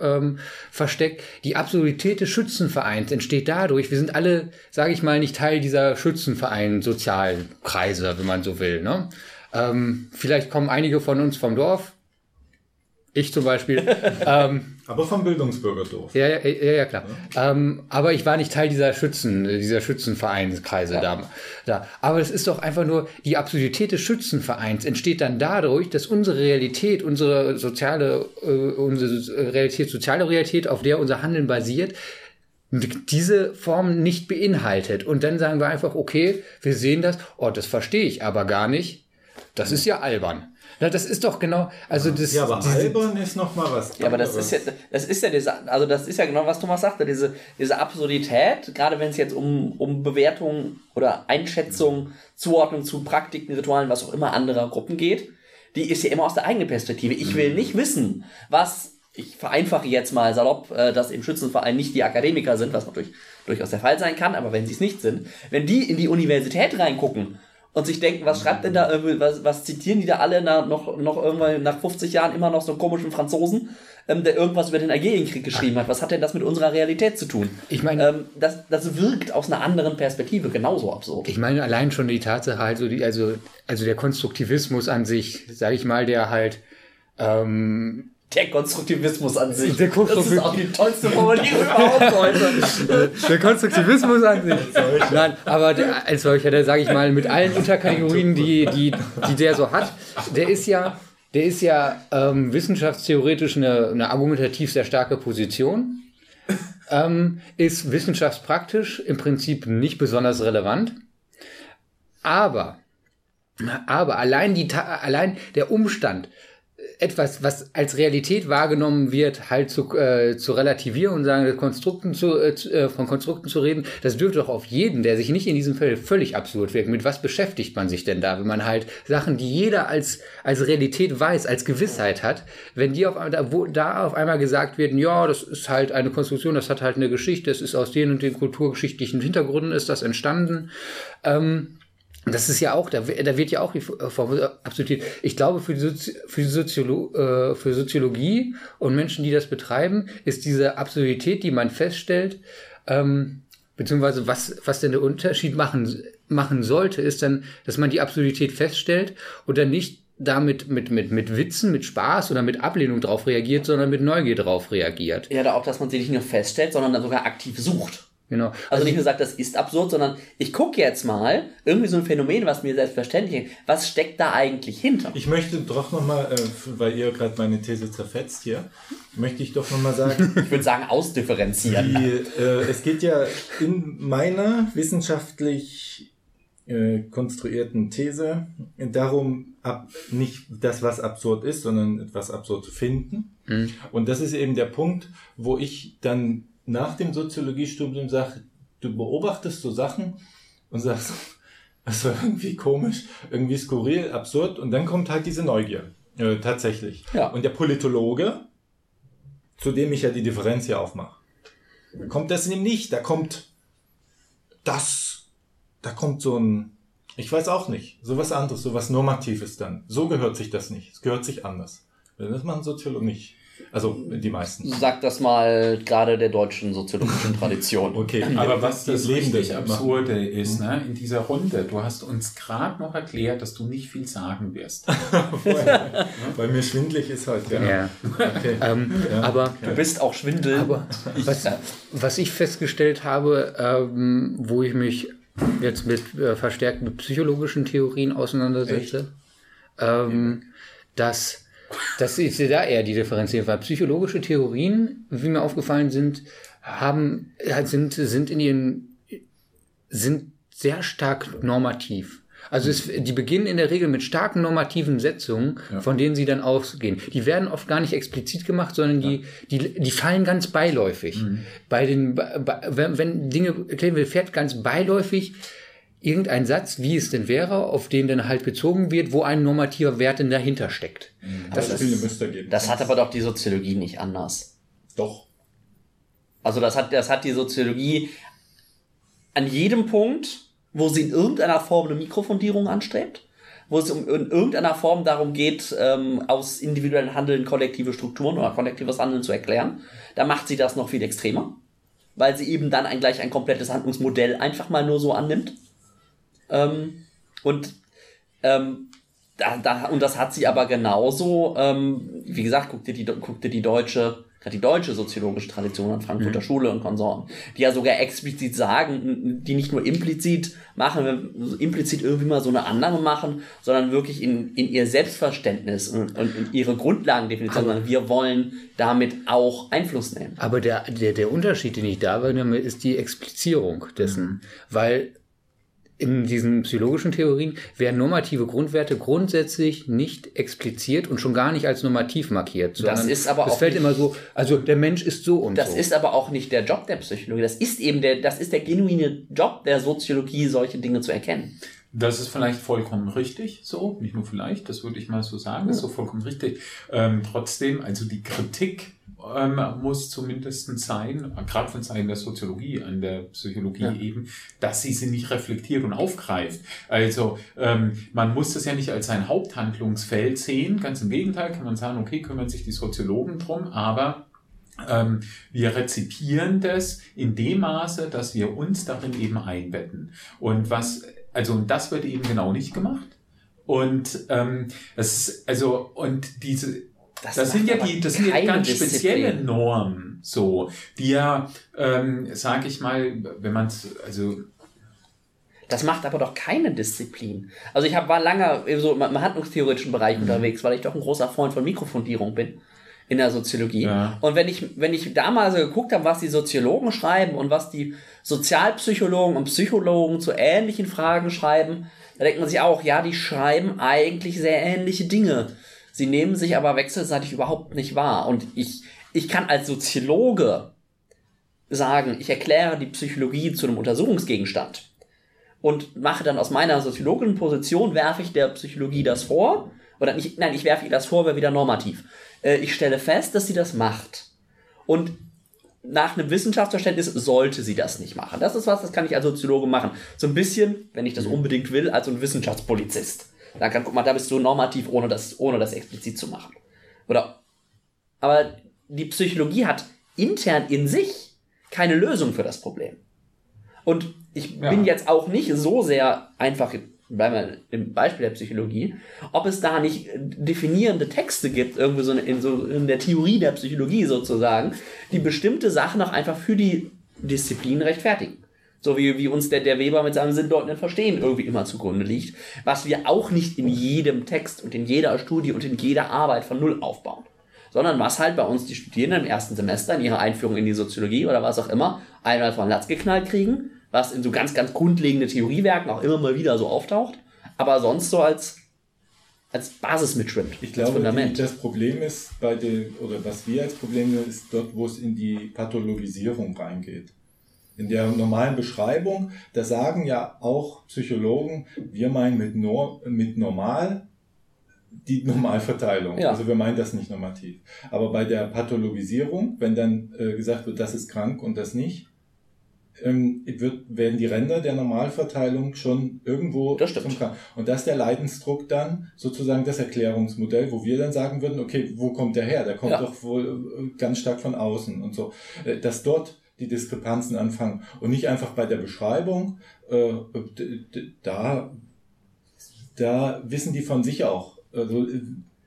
Speaker 5: ähm, versteckt. Die Absurdität des Schützenvereins entsteht dadurch, wir sind alle, sage ich mal, nicht Teil dieser Schützenverein sozialen Kreise, wenn man so will. Ne? Ähm, vielleicht kommen einige von uns vom Dorf. Ich zum Beispiel. ähm,
Speaker 3: aber vom Bildungsbürgerdorf.
Speaker 5: ja, ja, ja, ja klar. Ähm, aber ich war nicht Teil dieser Schützen, dieser Schützenvereinskreise da, da. Aber es ist doch einfach nur, die Absurdität des Schützenvereins entsteht dann dadurch, dass unsere Realität, unsere soziale, äh, unsere Realität, soziale Realität, auf der unser Handeln basiert, diese Form nicht beinhaltet. Und dann sagen wir einfach, okay, wir sehen das, oh, das verstehe ich aber gar nicht. Das ist ja albern. Na, das ist doch genau, also das,
Speaker 3: Ja, aber
Speaker 5: diese-
Speaker 3: albern ist noch mal was.
Speaker 4: Ja, aber das ist ja, das ist ja diese, also das ist ja genau, was Thomas sagte, diese, diese Absurdität, gerade wenn es jetzt um, um Bewertung oder Einschätzung, Zuordnung zu Praktiken, Ritualen, was auch immer anderer Gruppen geht, die ist ja immer aus der eigenen Perspektive. Ich will nicht wissen, was, ich vereinfache jetzt mal salopp, äh, dass im Schützenverein nicht die Akademiker sind, was natürlich durchaus der Fall sein kann, aber wenn sie es nicht sind, wenn die in die Universität reingucken und sich denken, was schreibt denn da, irgendwie- was, was zitieren die da alle nach, noch, noch irgendwann nach 50 Jahren immer noch so einen komischen Franzosen? ähm, der irgendwas über den Algerienkrieg geschrieben hat. Was hat denn das mit unserer Realität zu tun?
Speaker 5: Ich meine-
Speaker 4: ähm, das, das wirkt aus einer anderen Perspektive genauso absurd.
Speaker 5: Ich meine allein schon die Tatsache, also, die, also, also der Konstruktivismus an sich, sage ich mal, der halt ähm,
Speaker 4: Der Konstruktivismus an sich.
Speaker 5: Der Konstruktiv-
Speaker 4: das ist auch die tollste Formulierung überhaupt heute.
Speaker 5: der Konstruktivismus an sich. Nein, aber der, als solcher, der sage ich mal, mit allen Unterkategorien, die, die, die der so hat, der ist ja, der ist ja ähm, wissenschaftstheoretisch eine, eine argumentativ sehr starke Position. Ähm, ist wissenschaftspraktisch im Prinzip nicht besonders relevant. Aber, aber allein die, allein der Umstand, etwas, was als Realität wahrgenommen wird, halt zu, äh, zu relativieren und sagen, Konstrukten zu, äh, zu- äh, von Konstrukten zu reden, das dürfte doch auf jeden, der sich nicht in diesem Feld völlig absurd wirken. Mit was beschäftigt man sich denn da, wenn man halt Sachen, die jeder als, als Realität weiß, als Gewissheit hat, wenn die auf da, wo, da auf einmal gesagt werden, ja, das ist halt eine Konstruktion, das hat halt eine Geschichte, das ist aus den und den kulturgeschichtlichen Hintergründen ist das entstanden. Ähm, das ist ja auch, da, da wird ja auch die Formel absolutiert. Ich glaube, für die, Sozi für, die Soziolo äh, für Soziologie und Menschen, die das betreiben, ist diese Absurdität, die man feststellt, ähm, beziehungsweise was, was denn der Unterschied machen, machen sollte, ist dann, dass man die Absurdität feststellt und dann nicht damit mit, mit, mit Witzen, mit Spaß oder mit Ablehnung drauf reagiert, sondern mit Neugier drauf reagiert.
Speaker 4: Ja, da auch, dass man sie nicht nur feststellt, sondern dann sogar aktiv sucht.
Speaker 5: Genau.
Speaker 4: Also nicht nur sagt, das ist absurd, sondern ich gucke jetzt mal, irgendwie so ein Phänomen, was mir selbstverständlich ist, was steckt da eigentlich hinter?
Speaker 3: Ich möchte doch nochmal, äh, weil ihr gerade meine These zerfetzt hier, möchte ich doch nochmal sagen,
Speaker 4: Ich würde sagen, ausdifferenzieren.
Speaker 3: die, äh, es geht ja in meiner wissenschaftlich äh, konstruierten These darum, ab, nicht das, was absurd ist, sondern etwas absurd zu finden. Und das ist eben der Punkt, wo ich dann nach dem Soziologiestudium sage, du beobachtest so Sachen und sagst, das war irgendwie komisch, irgendwie skurril, absurd und dann kommt halt diese Neugier. Äh, tatsächlich.
Speaker 4: Ja.
Speaker 3: Und der Politologe, zu dem ich ja die Differenz hier aufmache, kommt das eben nicht. Da kommt das, da kommt so ein, ich weiß auch nicht, sowas anderes, sowas Normatives dann. So gehört sich das nicht. Es gehört sich anders. Das machen Soziologen nicht. Also die meisten.
Speaker 4: Sag das mal gerade der deutschen soziologischen Tradition.
Speaker 3: Okay,
Speaker 7: Aber was das
Speaker 3: Lebende
Speaker 7: richtig
Speaker 3: machen.
Speaker 7: Absurde ist, ne, in dieser Runde, du hast uns gerade noch erklärt, dass du nicht viel sagen wirst.
Speaker 3: Weil mir schwindlig ist heute. Ja.
Speaker 5: Ja.
Speaker 3: Okay.
Speaker 5: Ähm, Aber
Speaker 4: Du bist auch Schwindel.
Speaker 5: Aber was, was ich festgestellt habe, ähm, wo ich mich jetzt mit äh, verstärkt mit psychologischen Theorien auseinandersetze, ähm, dass, dass ich sehe da eher die Differenzierung, weil psychologische Theorien, wie mir aufgefallen sind, haben, äh, sind, sind in ihren, sind sehr stark normativ. Also es, die beginnen in der Regel mit starken normativen Setzungen, von denen sie dann ausgehen. Die werden oft gar nicht explizit gemacht, sondern die, die, die fallen ganz beiläufig. Bei den, bei- wenn, wenn Dinge erklären will, fährt ganz beiläufig irgendein Satz, wie es denn wäre, auf den dann halt bezogen wird, wo ein normativer Wert denn dahinter steckt.
Speaker 3: Das viele müsste geben.
Speaker 4: Das hat aber doch die Soziologie nicht anders.
Speaker 3: doch.
Speaker 4: Also das hat, das hat die Soziologie an jedem Punkt, wo sie in irgendeiner Form eine Mikrofundierung anstrebt, wo es um, in irgendeiner Form darum geht, ähm, aus individuellem Handeln kollektive Strukturen oder kollektives Handeln zu erklären, da macht sie das noch viel extremer, weil sie eben dann ein, gleich ein komplettes Handlungsmodell einfach mal nur so annimmt. Ähm, und ähm, da, da, und das hat sie aber genauso, ähm, wie gesagt, guck dir die, guck dir die deutsche, gerade die deutsche soziologische Tradition an Frankfurter Schule und Konsorten, die ja sogar explizit sagen, die nicht nur implizit machen, implizit irgendwie mal so eine Annahme machen, sondern wirklich in, in ihr Selbstverständnis und, und in ihre Grundlagendefinition, sondern wir wollen damit auch Einfluss nehmen.
Speaker 5: Aber der, der, der Unterschied, den ich da wahrnehme, ist die Explizierung dessen. Weil in diesen psychologischen Theorien werden normative Grundwerte grundsätzlich nicht expliziert und schon gar nicht als normativ markiert. sondern
Speaker 4: ist aber
Speaker 5: es
Speaker 4: auch
Speaker 5: fällt
Speaker 4: nicht-
Speaker 5: immer so, also der Mensch ist so und
Speaker 4: Das
Speaker 5: so.
Speaker 4: ist aber auch nicht der Job der Psychologie. Das ist eben der, das ist der genuine Job der Soziologie, solche Dinge zu erkennen.
Speaker 7: Das ist vielleicht vollkommen richtig, so, nicht nur vielleicht, das würde ich mal so sagen, das ist so vollkommen richtig. Ähm, trotzdem, also die Kritik ähm, muss zumindest sein, gerade von Seiten der Soziologie, an der Psychologie
Speaker 4: Ja.
Speaker 7: eben, dass sie sie nicht reflektiert und aufgreift. Also ähm, man muss das ja nicht als sein Haupthandlungsfeld sehen, ganz im Gegenteil kann man sagen, okay, kümmern sich die Soziologen drum, aber ähm, wir rezipieren das in dem Maße, dass wir uns darin eben einbetten. Und was, also und das wird eben genau nicht gemacht. Und ähm, es ist, also und diese das,
Speaker 4: macht
Speaker 7: sind ja die, das sind ja ganz
Speaker 4: Disziplin.
Speaker 7: spezielle Normen, so, die ja, ähm, sage ich mal, wenn man es, also
Speaker 4: Das macht aber doch keine Disziplin. Also ich hab, war lange so im im handlungstheoretischen Bereich
Speaker 7: Mhm.
Speaker 4: unterwegs, weil ich doch ein großer Freund von Mikrofundierung bin in der Soziologie.
Speaker 7: Ja.
Speaker 4: Und wenn ich, wenn ich da mal so geguckt habe, was die Soziologen schreiben und was die Sozialpsychologen und Psychologen zu ähnlichen Fragen schreiben, da denkt man sich auch, ja, die schreiben eigentlich sehr ähnliche Dinge. Sie nehmen sich aber wechselseitig überhaupt nicht wahr. Und ich, ich kann als Soziologe sagen, ich erkläre die Psychologie zu einem Untersuchungsgegenstand und mache dann aus meiner soziologischen Position, werfe ich der Psychologie das vor, oder nicht, nein, ich werfe ihr das vor, wäre wieder normativ. Äh, ich stelle fest, dass sie das macht. Und nach einem Wissenschaftsverständnis sollte sie das nicht machen. Das ist was, das kann ich als Soziologe machen. So ein bisschen, wenn ich das unbedingt will, als ein Wissenschaftspolizist. Dann kann, guck mal, da bist du normativ, ohne das, ohne das explizit zu machen. Oder, aber die Psychologie hat intern in sich keine Lösung für das Problem. Und ich
Speaker 7: Ja.
Speaker 4: bin jetzt auch nicht so sehr einfach, bleiben wir im Beispiel der Psychologie, ob es da nicht definierende Texte gibt, irgendwie so in, so in der Theorie der Psychologie sozusagen, die bestimmte Sachen auch einfach für die Disziplin rechtfertigen. So wie, wie uns der, der Weber mit seinem sinndeutenden Verstehen irgendwie immer zugrunde liegt, was wir auch nicht in jedem Text und in jeder Studie und in jeder Arbeit von Null aufbauen sondern was halt bei uns die Studierenden im ersten Semester in ihrer Einführung in die Soziologie oder was auch immer einmal von Latz geknallt kriegen, was in so ganz, ganz grundlegende Theoriewerken auch immer mal wieder so auftaucht, aber sonst so als, als Basis mitschwimmt,
Speaker 3: Ich
Speaker 4: als
Speaker 3: glaube, die,
Speaker 4: Fundament.
Speaker 3: das Problem ist bei den, oder was wir als Problem sehen, ist dort, wo es in die Pathologisierung reingeht. In der normalen Beschreibung, da sagen ja auch Psychologen, wir meinen mit, Nor mit normal die Normalverteilung.
Speaker 4: Ja.
Speaker 3: Also wir meinen das nicht normativ. Aber bei der Pathologisierung, wenn dann äh, gesagt wird, das ist krank und das nicht, ähm, wird, werden die Ränder der Normalverteilung schon irgendwo
Speaker 4: Das stimmt.
Speaker 3: zum Krank. Und das ist der Leidensdruck dann sozusagen das Erklärungsmodell, wo wir dann sagen würden, okay, wo kommt der her? Der kommt
Speaker 4: Ja.
Speaker 3: doch wohl äh, ganz stark von außen und so. Äh, Dass dort die Diskrepanzen anfangen und nicht einfach bei der Beschreibung, äh, da, da wissen die von sich auch. Also,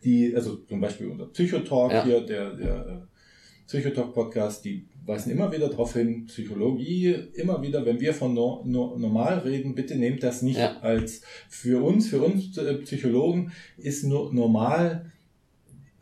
Speaker 3: die, also zum Beispiel unser Psychotalk
Speaker 4: Ja.
Speaker 3: hier, der, der äh, Psychotalk-Podcast, die weisen immer wieder darauf hin, Psychologie, immer wieder, wenn wir von no, no, normal reden, bitte nehmt das nicht
Speaker 4: Ja.
Speaker 3: als für uns, für uns äh, Psychologen ist nur normal,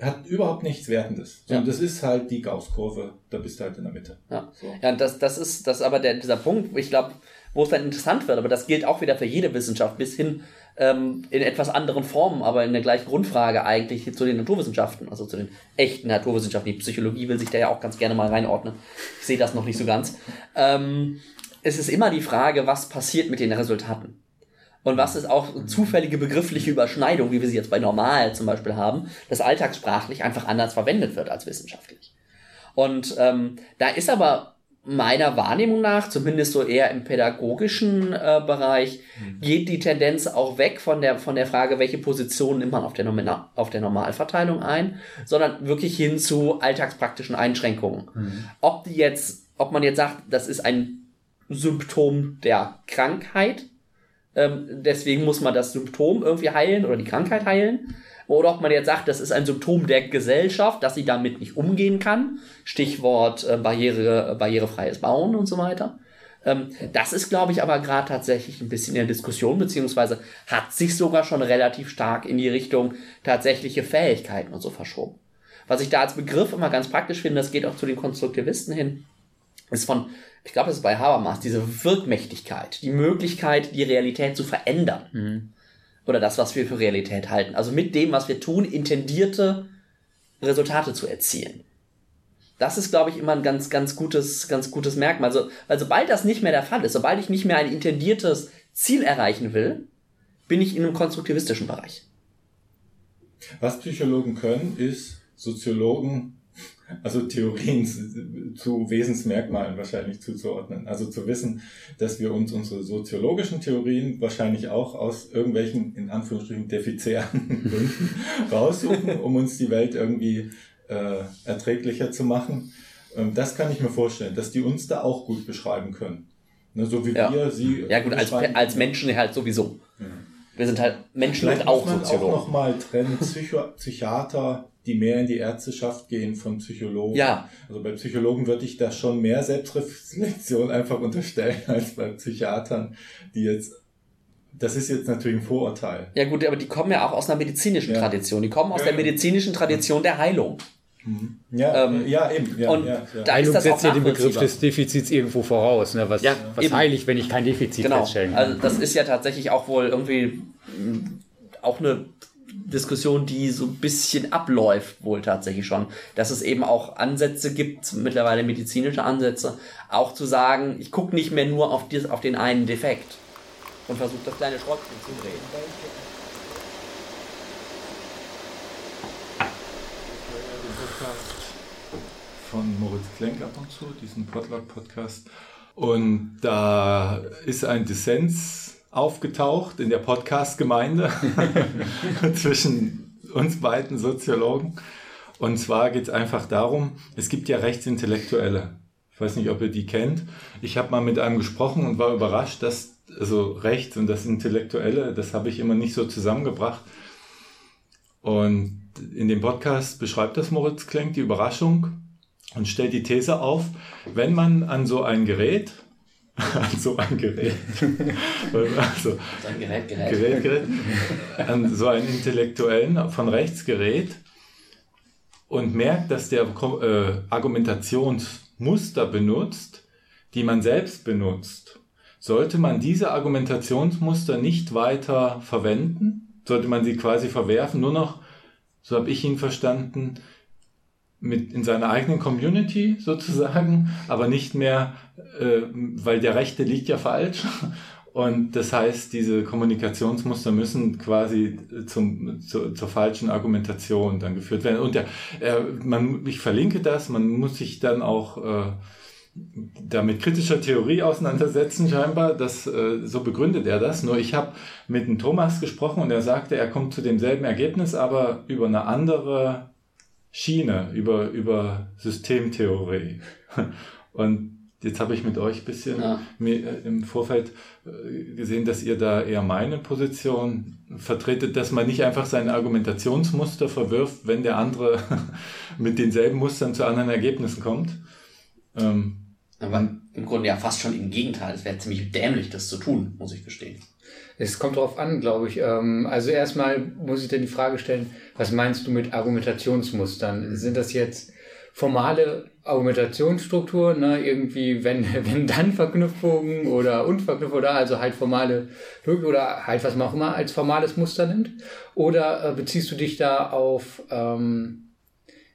Speaker 3: hat überhaupt nichts Wertendes.
Speaker 4: Ja.
Speaker 3: das ist halt die Gauss-Kurve, da bist du halt in der Mitte.
Speaker 4: Ja.
Speaker 3: So.
Speaker 4: Ja, und das, das ist das ist aber der, dieser Punkt, ich glaube, wo es dann interessant wird, aber das gilt auch wieder für jede Wissenschaft, bis hin ähm, in etwas anderen Formen, aber in der gleichen Grundfrage eigentlich zu den Naturwissenschaften, also zu den echten Naturwissenschaften. Die Psychologie will sich da ja auch ganz gerne mal reinordnen. Ich sehe das noch nicht so ganz. Ähm, es ist immer die Frage, was passiert mit den Resultaten. Und was ist auch zufällige begriffliche Überschneidung, wie wir sie jetzt bei Normal zum Beispiel haben, dass alltagssprachlich einfach anders verwendet wird als wissenschaftlich. Und ähm, da ist aber meiner Wahrnehmung nach, zumindest so eher im pädagogischen äh, Bereich, geht die Tendenz auch weg von der, von der Frage, welche Position nimmt man auf der, Nomina auf der Normalverteilung ein, sondern wirklich hin zu alltagspraktischen Einschränkungen. Ob die jetzt, ob man jetzt sagt, das ist ein Symptom der Krankheit, ähm, deswegen muss man das Symptom irgendwie heilen oder die Krankheit heilen. Oder ob man jetzt sagt, das ist ein Symptom der Gesellschaft, dass sie damit nicht umgehen kann. Stichwort äh, Barriere, äh, barrierefreies Bauen und so weiter. Ähm, das ist, glaube ich, aber gerade tatsächlich ein bisschen in der Diskussion, beziehungsweise hat sich sogar schon relativ stark in die Richtung tatsächliche Fähigkeiten und so verschoben. Was ich da als Begriff immer ganz praktisch finde, das geht auch zu den Konstruktivisten hin, ist von, ich glaube, das ist bei Habermas, diese Wirkmächtigkeit, die Möglichkeit, die Realität zu verändern. Oder das, was wir für Realität halten. Also mit dem, was wir tun, intendierte Resultate zu erzielen. Das ist, glaube ich, immer ein ganz, ganz gutes, ganz gutes Merkmal. Also, weil sobald das nicht mehr der Fall ist, sobald ich nicht mehr ein intendiertes Ziel erreichen will, bin ich in einem konstruktivistischen Bereich.
Speaker 3: Was Psychologen können, ist Soziologen also Theorien zu, zu Wesensmerkmalen wahrscheinlich zuzuordnen. Also zu wissen, dass wir uns unsere soziologischen Theorien wahrscheinlich auch aus irgendwelchen, in Anführungsstrichen, defizitären Gründen raussuchen, um uns die Welt irgendwie äh, erträglicher zu machen. Ähm, das kann ich mir vorstellen, dass die uns da auch gut beschreiben können. Ne, so wie
Speaker 4: Ja.
Speaker 3: wir sie.
Speaker 4: Ja gut, als, als Menschen halt sowieso. Wir sind halt Menschen
Speaker 3: Vielleicht
Speaker 4: und auch
Speaker 3: muss man
Speaker 4: Soziologen.
Speaker 3: auch nochmal trennen, Psycho Psychiater, die mehr in die Ärzteschaft gehen von Psychologen.
Speaker 4: Ja.
Speaker 3: Also bei Psychologen würde ich da schon mehr Selbstreflexion einfach unterstellen als bei Psychiatern, die jetzt, das ist jetzt natürlich ein Vorurteil.
Speaker 4: Ja gut, aber die kommen ja auch aus einer medizinischen
Speaker 3: Ja.
Speaker 4: Tradition. Die kommen aus
Speaker 3: Ja,
Speaker 4: der medizinischen Tradition der Heilung.
Speaker 3: Ja,
Speaker 4: Ähm,
Speaker 3: ja eben. Ja,
Speaker 4: und
Speaker 3: ja, ja.
Speaker 4: da ist
Speaker 5: Heilung
Speaker 4: das auch
Speaker 5: setzt ja den Begriff des Defizits irgendwo voraus. Ne? Was,
Speaker 4: Ja,
Speaker 5: was heile ich, wenn ich kein Defizit
Speaker 4: Genau.
Speaker 5: feststellen kann?
Speaker 4: Also das ist ja tatsächlich auch wohl irgendwie mh, auch eine Diskussion, die so ein bisschen abläuft, wohl tatsächlich schon. Dass es eben auch Ansätze gibt, mittlerweile medizinische Ansätze, auch zu sagen, ich gucke nicht mehr nur auf, dies, auf den einen Defekt und versuche das kleine Schrottchen zu drehen.
Speaker 3: von Moritz Klenk ab und zu, diesen Podlog-Podcast. Und da ist ein Dissens aufgetaucht in der Podcast-Gemeinde zwischen uns beiden Soziologen. Und zwar geht es einfach darum, es gibt ja Rechtsintellektuelle. Ich weiß nicht, ob ihr die kennt. Ich habe mal mit einem gesprochen und war überrascht, dass also Rechts und das Intellektuelle, das habe ich immer nicht so zusammengebracht. Und in dem Podcast beschreibt das Moritz Klenk die Überraschung und stellt die These auf, wenn man an so ein Gerät, an so ein Gerät, also
Speaker 4: Sein Gerät, Gerät.
Speaker 3: Gerät, Gerät, an so einen Intellektuellen von rechts gerät und merkt, dass der äh, Argumentationsmuster benutzt, die man selbst benutzt, sollte man diese Argumentationsmuster nicht weiter verwenden, sollte man sie quasi verwerfen, nur noch, so habe ich ihn verstanden, mit in seiner eigenen Community sozusagen, aber nicht mehr, äh, weil der Rechte liegt ja falsch. Und das heißt, diese Kommunikationsmuster müssen quasi zum, zu, zur falschen Argumentation dann geführt werden. Und der, äh, man, ich verlinke das, man muss sich dann auch äh, da mit kritischer Theorie auseinandersetzen, scheinbar. Das, äh, so begründet er das. Nur ich habe mit dem Thomas gesprochen und er sagte, er kommt zu demselben Ergebnis, aber über eine andere Schiene, über, über Systemtheorie. Und jetzt habe ich mit euch ein bisschen
Speaker 4: Ja.
Speaker 3: äh, im Vorfeld äh, gesehen, dass ihr da eher meine Position vertretet, dass man nicht einfach sein Argumentationsmuster verwirft, wenn der andere mit denselben Mustern zu anderen Ergebnissen kommt. Ähm,
Speaker 4: Aber im Grunde ja fast schon im Gegenteil. Es wäre ziemlich dämlich, das zu tun, muss ich gestehen.
Speaker 5: Es kommt darauf an, glaube ich. Ähm, Also erstmal muss ich dann die Frage stellen, was meinst du mit Argumentationsmustern? Sind das jetzt formale Argumentationsstrukturen, ne? irgendwie wenn, wenn dann Verknüpfungen oder und Verknüpfungen oder also halt formale oder halt was man auch immer als formales Muster nimmt? Oder äh, beziehst du dich da auf, ähm,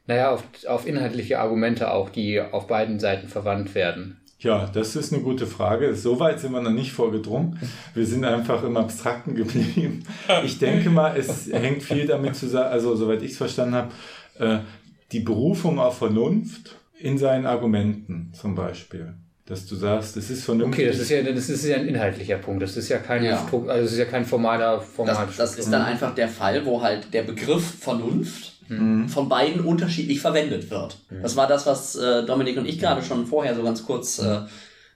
Speaker 5: naja, auf, auf inhaltliche Argumente auch, die auf beiden Seiten verwandt werden?
Speaker 3: Ja, das ist eine gute Frage. So weit sind wir noch nicht vorgedrungen. Wir sind einfach im Abstrakten geblieben. Ich denke mal, es hängt viel damit zusammen, also soweit ich es verstanden habe, äh, die Berufung auf Vernunft in seinen Argumenten zum Beispiel. Dass du sagst, es ist vernünftig.
Speaker 5: Okay, das ist ja, das ist ja ein inhaltlicher Punkt. Das ist ja kein,
Speaker 4: Ja.
Speaker 5: Also das ist ja kein formaler, formaler
Speaker 4: Das, das ist dann einfach der Fall, wo halt der Begriff Vernunft von beiden unterschiedlich verwendet wird. Das war das, was äh, Dominik und ich gerade schon vorher so ganz kurz äh,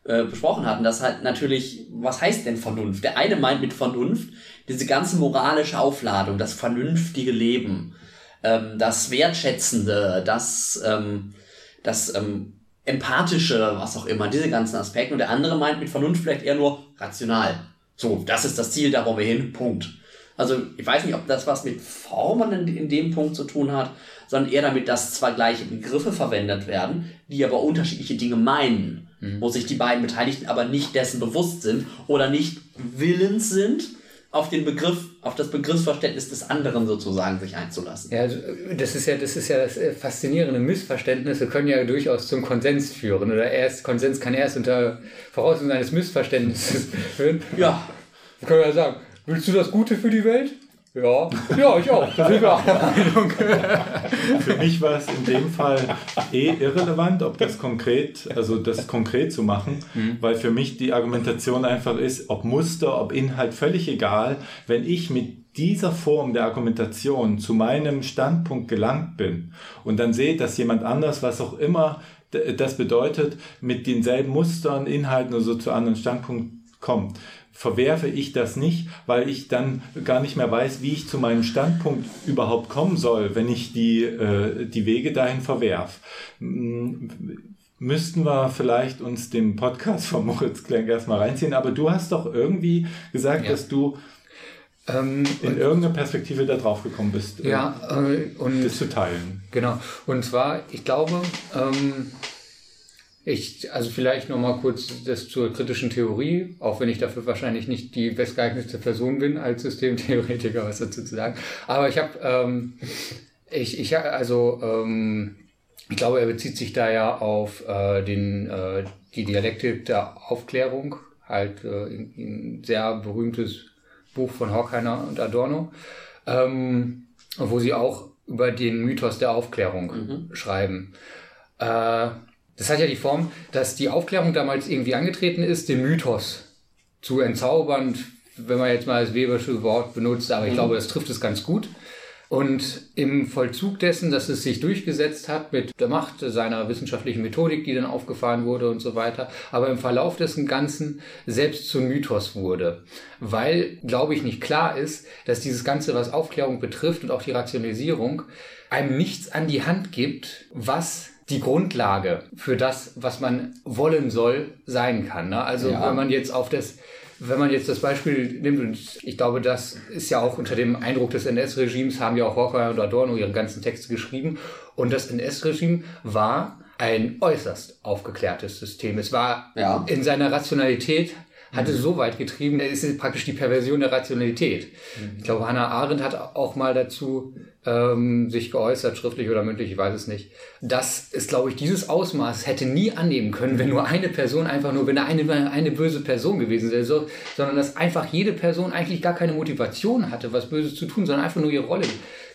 Speaker 4: äh, besprochen hatten. Das halt natürlich, was heißt denn Vernunft? Der eine meint mit Vernunft diese ganze moralische Aufladung, das vernünftige Leben, ähm, das Wertschätzende, das, ähm, das ähm, empathische, was auch immer, diese ganzen Aspekte. Und der andere meint mit Vernunft vielleicht eher nur rational. So, das ist das Ziel, da wollen wir hin, Punkt. Also ich weiß nicht, ob das was mit Formen in, in dem Punkt zu tun hat, sondern eher damit, dass zwar gleiche Begriffe verwendet werden, die aber unterschiedliche Dinge meinen, wo sich die beiden Beteiligten aber nicht dessen bewusst sind oder nicht willens sind, auf den Begriff, auf das Begriffsverständnis des anderen sozusagen sich einzulassen.
Speaker 5: Ja, das ist ja, das ist ja das äh, faszinierende. Missverständnisse können ja durchaus zum Konsens führen. Oder erst, Konsens kann erst unter Voraussetzung eines Missverständnisses führen.
Speaker 4: Ja,
Speaker 5: Wir können ja sagen, willst du das Gute für die Welt? Ja, ja, ich auch. Da sind wir auch der Meinung.
Speaker 3: Für mich war es in dem Fall eh irrelevant, ob das konkret, also das konkret zu machen, weil für mich die Argumentation einfach ist, ob Muster, ob Inhalt, völlig egal. Wenn ich mit dieser Form der Argumentation zu meinem Standpunkt gelangt bin und dann sehe, dass jemand anders, was auch immer das bedeutet, mit denselben Mustern, Inhalten oder so zu anderen Standpunkt kommt, verwerfe ich das nicht, weil ich dann gar nicht mehr weiß, wie ich zu meinem Standpunkt überhaupt kommen soll, wenn ich die, äh, die Wege dahin verwerf. Müssten wir vielleicht uns den Podcast von Moritz Klenk erstmal reinziehen, aber du hast doch irgendwie gesagt,
Speaker 5: Ja.
Speaker 3: dass du
Speaker 5: Ähm,
Speaker 3: in irgendeiner Perspektive da drauf gekommen bist, äh,
Speaker 5: ja, äh, und
Speaker 3: das zu teilen.
Speaker 5: Genau. Und zwar, ich glaube, ähm, ich, also vielleicht nochmal kurz das zur kritischen Theorie, auch wenn ich dafür wahrscheinlich nicht die bestgeeignete Person bin als Systemtheoretiker, was dazu zu sagen. Aber ich habe, ähm, ich, ich, also, ähm, ich glaube, er bezieht sich da ja auf äh, den, äh, die Dialektik der Aufklärung, halt äh, ein, sehr berühmtes Buch von Horkheimer und Adorno, ähm, wo sie auch über den Mythos der Aufklärung schreiben. Äh, das hat ja die Form, dass die Aufklärung damals irgendwie angetreten ist, den Mythos zu entzaubern, wenn man jetzt mal das Webersche Wort benutzt, aber ich glaube, das trifft es ganz gut. Und im Vollzug dessen, dass es sich durchgesetzt hat mit der Macht seiner wissenschaftlichen Methodik, die dann aufgefahren wurde und so weiter, aber im Verlauf dessen Ganzen selbst zum Mythos wurde. Weil, glaube ich, nicht klar ist, dass dieses Ganze, was Aufklärung betrifft und auch die Rationalisierung, einem nichts an die Hand gibt, was die Grundlage für das, was man wollen soll, sein kann. Ne? Also
Speaker 6: Ja.
Speaker 5: wenn man jetzt auf das wenn man jetzt das Beispiel nimmt, und ich glaube, das ist ja auch unter dem Eindruck des NS-Regimes, haben ja auch Horkheimer und Adorno ihre ganzen Texte geschrieben. Und das NS-Regime war ein äußerst aufgeklärtes System. Es war
Speaker 6: Ja.
Speaker 5: in seiner Rationalität, hatte so weit getrieben, es ist praktisch die Perversion der Rationalität. Ich glaube, Hannah Arendt hat auch mal dazu ähm, sich geäußert, schriftlich oder mündlich, ich weiß es nicht. Das ist, glaube ich, dieses Ausmaß hätte nie annehmen können, wenn nur eine Person einfach nur, wenn eine, eine böse Person gewesen wäre, so, sondern dass einfach jede Person eigentlich gar keine Motivation hatte, was Böses zu tun, sondern einfach nur ihre Rolle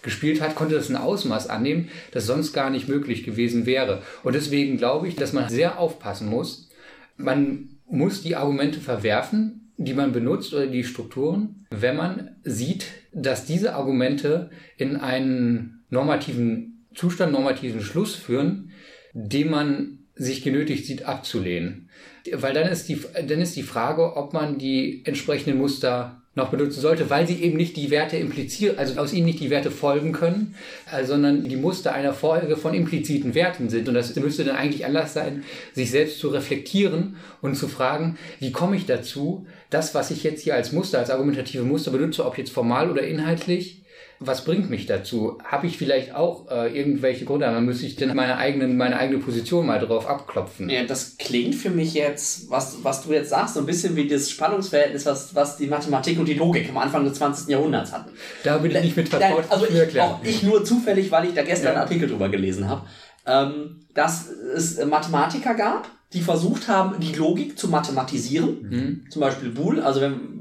Speaker 5: gespielt hat, konnte das ein Ausmaß annehmen, das sonst gar nicht möglich gewesen wäre. Und deswegen glaube ich, dass man sehr aufpassen muss. Man muss die Argumente verwerfen, die man benutzt oder die Strukturen, wenn man sieht, dass diese Argumente in einen normativen Zustand, normativen Schluss führen, den man sich genötigt sieht abzulehnen. Weil dann ist die, dann ist die Frage, ob man die entsprechenden Muster noch benutzen sollte, weil sie eben nicht die Werte implizieren, also aus ihnen nicht die Werte folgen können, äh, sondern die Muster einer Folge von impliziten Werten sind. Und das müsste dann eigentlich Anlass sein, sich selbst zu reflektieren und zu fragen, wie komme ich dazu, das, was ich jetzt hier als Muster, als argumentative Muster benutze, ob jetzt formal oder inhaltlich, was bringt mich dazu? Habe ich vielleicht auch äh, irgendwelche Gründe? Dann müsste ich dann meine, eigenen, meine eigene Position mal drauf abklopfen.
Speaker 4: Ja, das klingt für mich jetzt, was, was du jetzt sagst, so ein bisschen wie das Spannungsverhältnis, was, was die Mathematik und die Logik am Anfang des 20. Jahrhunderts hatten.
Speaker 5: Da bin ich nicht mit vertraut.
Speaker 4: also ich,
Speaker 5: erklären.
Speaker 4: auch ich nur zufällig, weil ich da gestern
Speaker 5: Ja.
Speaker 4: einen Artikel drüber gelesen habe, ähm, dass es Mathematiker gab, die versucht haben, die Logik zu mathematisieren.
Speaker 5: Mhm.
Speaker 4: Zum Beispiel Boole, also wenn,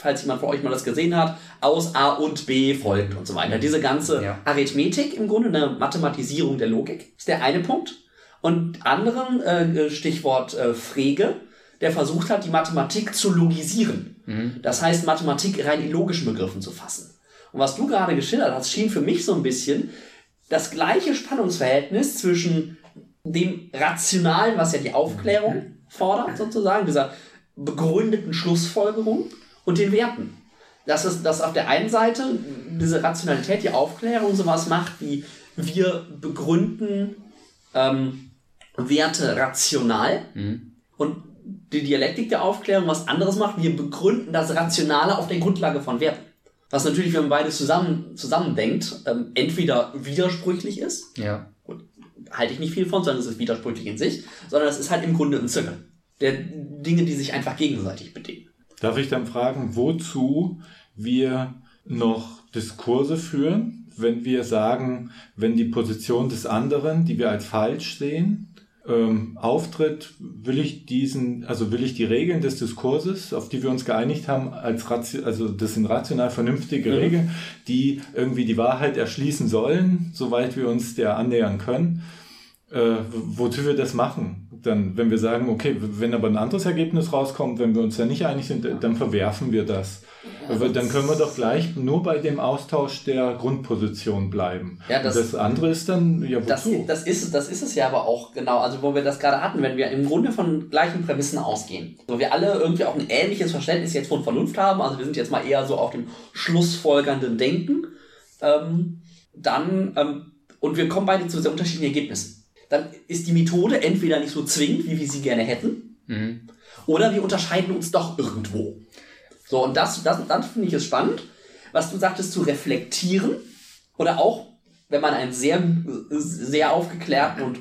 Speaker 4: falls jemand von euch mal das gesehen hat, aus A und B folgt und so weiter. Diese ganze
Speaker 5: Ja.
Speaker 4: Arithmetik im Grunde, eine Mathematisierung der Logik, ist der eine Punkt. Und anderen, äh, Stichwort äh, Frege, der versucht hat, die Mathematik zu logisieren. Das heißt, Mathematik rein in logischen Begriffen zu fassen. Und was du gerade geschildert hast, schien für mich so ein bisschen das gleiche Spannungsverhältnis zwischen dem Rationalen, was ja die Aufklärung fordert, sozusagen, dieser begründeten Schlussfolgerung und den Werten. Dass es, dass auf der einen Seite diese Rationalität, die Aufklärung sowas macht, wie wir begründen ähm, Werte rational und die Dialektik der Aufklärung was anderes macht, wir begründen das Rationale auf der Grundlage von Werten. Was natürlich, wenn man beides zusammen, zusammendenkt, ähm, entweder widersprüchlich ist,
Speaker 5: Ja.
Speaker 4: halte ich nicht viel von, sondern es ist widersprüchlich in sich, sondern es ist halt im Grunde ein Zirkel. Der Dinge, die sich einfach gegenseitig bedingen.
Speaker 3: Darf ich dann fragen, wozu wir noch Diskurse führen, wenn wir sagen, wenn die Position des anderen, die wir als falsch sehen, ähm, auftritt, will ich diesen, also will ich die Regeln des Diskurses, auf die wir uns geeinigt haben, als also das sind rational vernünftige
Speaker 4: Mhm.
Speaker 3: Regeln, die irgendwie die Wahrheit erschließen sollen, soweit wir uns der annähern können, äh, wozu wir das machen. Dann, wenn wir sagen, okay, wenn aber ein anderes Ergebnis rauskommt, wenn wir uns da nicht einig sind, dann verwerfen wir das. Aber dann können wir doch gleich nur bei dem Austausch der Grundposition bleiben.
Speaker 4: Ja, das-
Speaker 3: das andere ist dann, ja,
Speaker 4: Das,
Speaker 3: wozu?
Speaker 4: das, ist, das ist es ja aber auch genau, also wo wir das gerade hatten, wenn wir im Grunde von gleichen Prämissen ausgehen. Wo wir alle irgendwie auch ein ähnliches Verständnis jetzt von Vernunft haben, also wir sind jetzt mal eher so auf dem schlussfolgernden Denken, ähm, dann, ähm, und wir kommen beide zu sehr unterschiedlichen Ergebnissen. Dann ist die Methode entweder nicht so zwingend, wie wir sie gerne hätten, oder wir unterscheiden uns doch irgendwo. So, und das, das, das finde ich es spannend, was du sagtest, zu reflektieren oder auch, wenn man einen sehr, sehr aufgeklärten und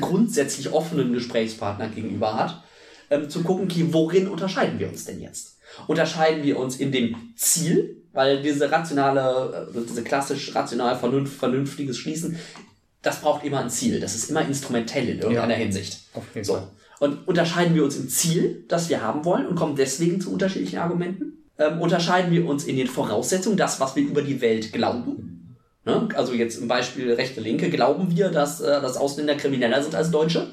Speaker 4: grundsätzlich offenen Gesprächspartner gegenüber hat, ähm, zu gucken, okay, worin unterscheiden wir uns denn jetzt? Unterscheiden wir uns in dem Ziel, weil diese rationale, äh, diese klassisch rational vernünft, vernünftiges Schließen, das braucht immer ein Ziel. Das ist immer instrumentell in irgendeiner
Speaker 5: Ja.
Speaker 4: Hinsicht.
Speaker 5: Auf jeden
Speaker 4: So.
Speaker 5: Fall.
Speaker 4: Und unterscheiden wir uns im Ziel, das wir haben wollen und kommen deswegen zu unterschiedlichen Argumenten? Ähm, unterscheiden wir uns in den Voraussetzungen, das, was wir über die Welt glauben? Ne? Also jetzt im Beispiel rechte Linke, glauben wir, dass, äh, dass Ausländer krimineller sind als Deutsche?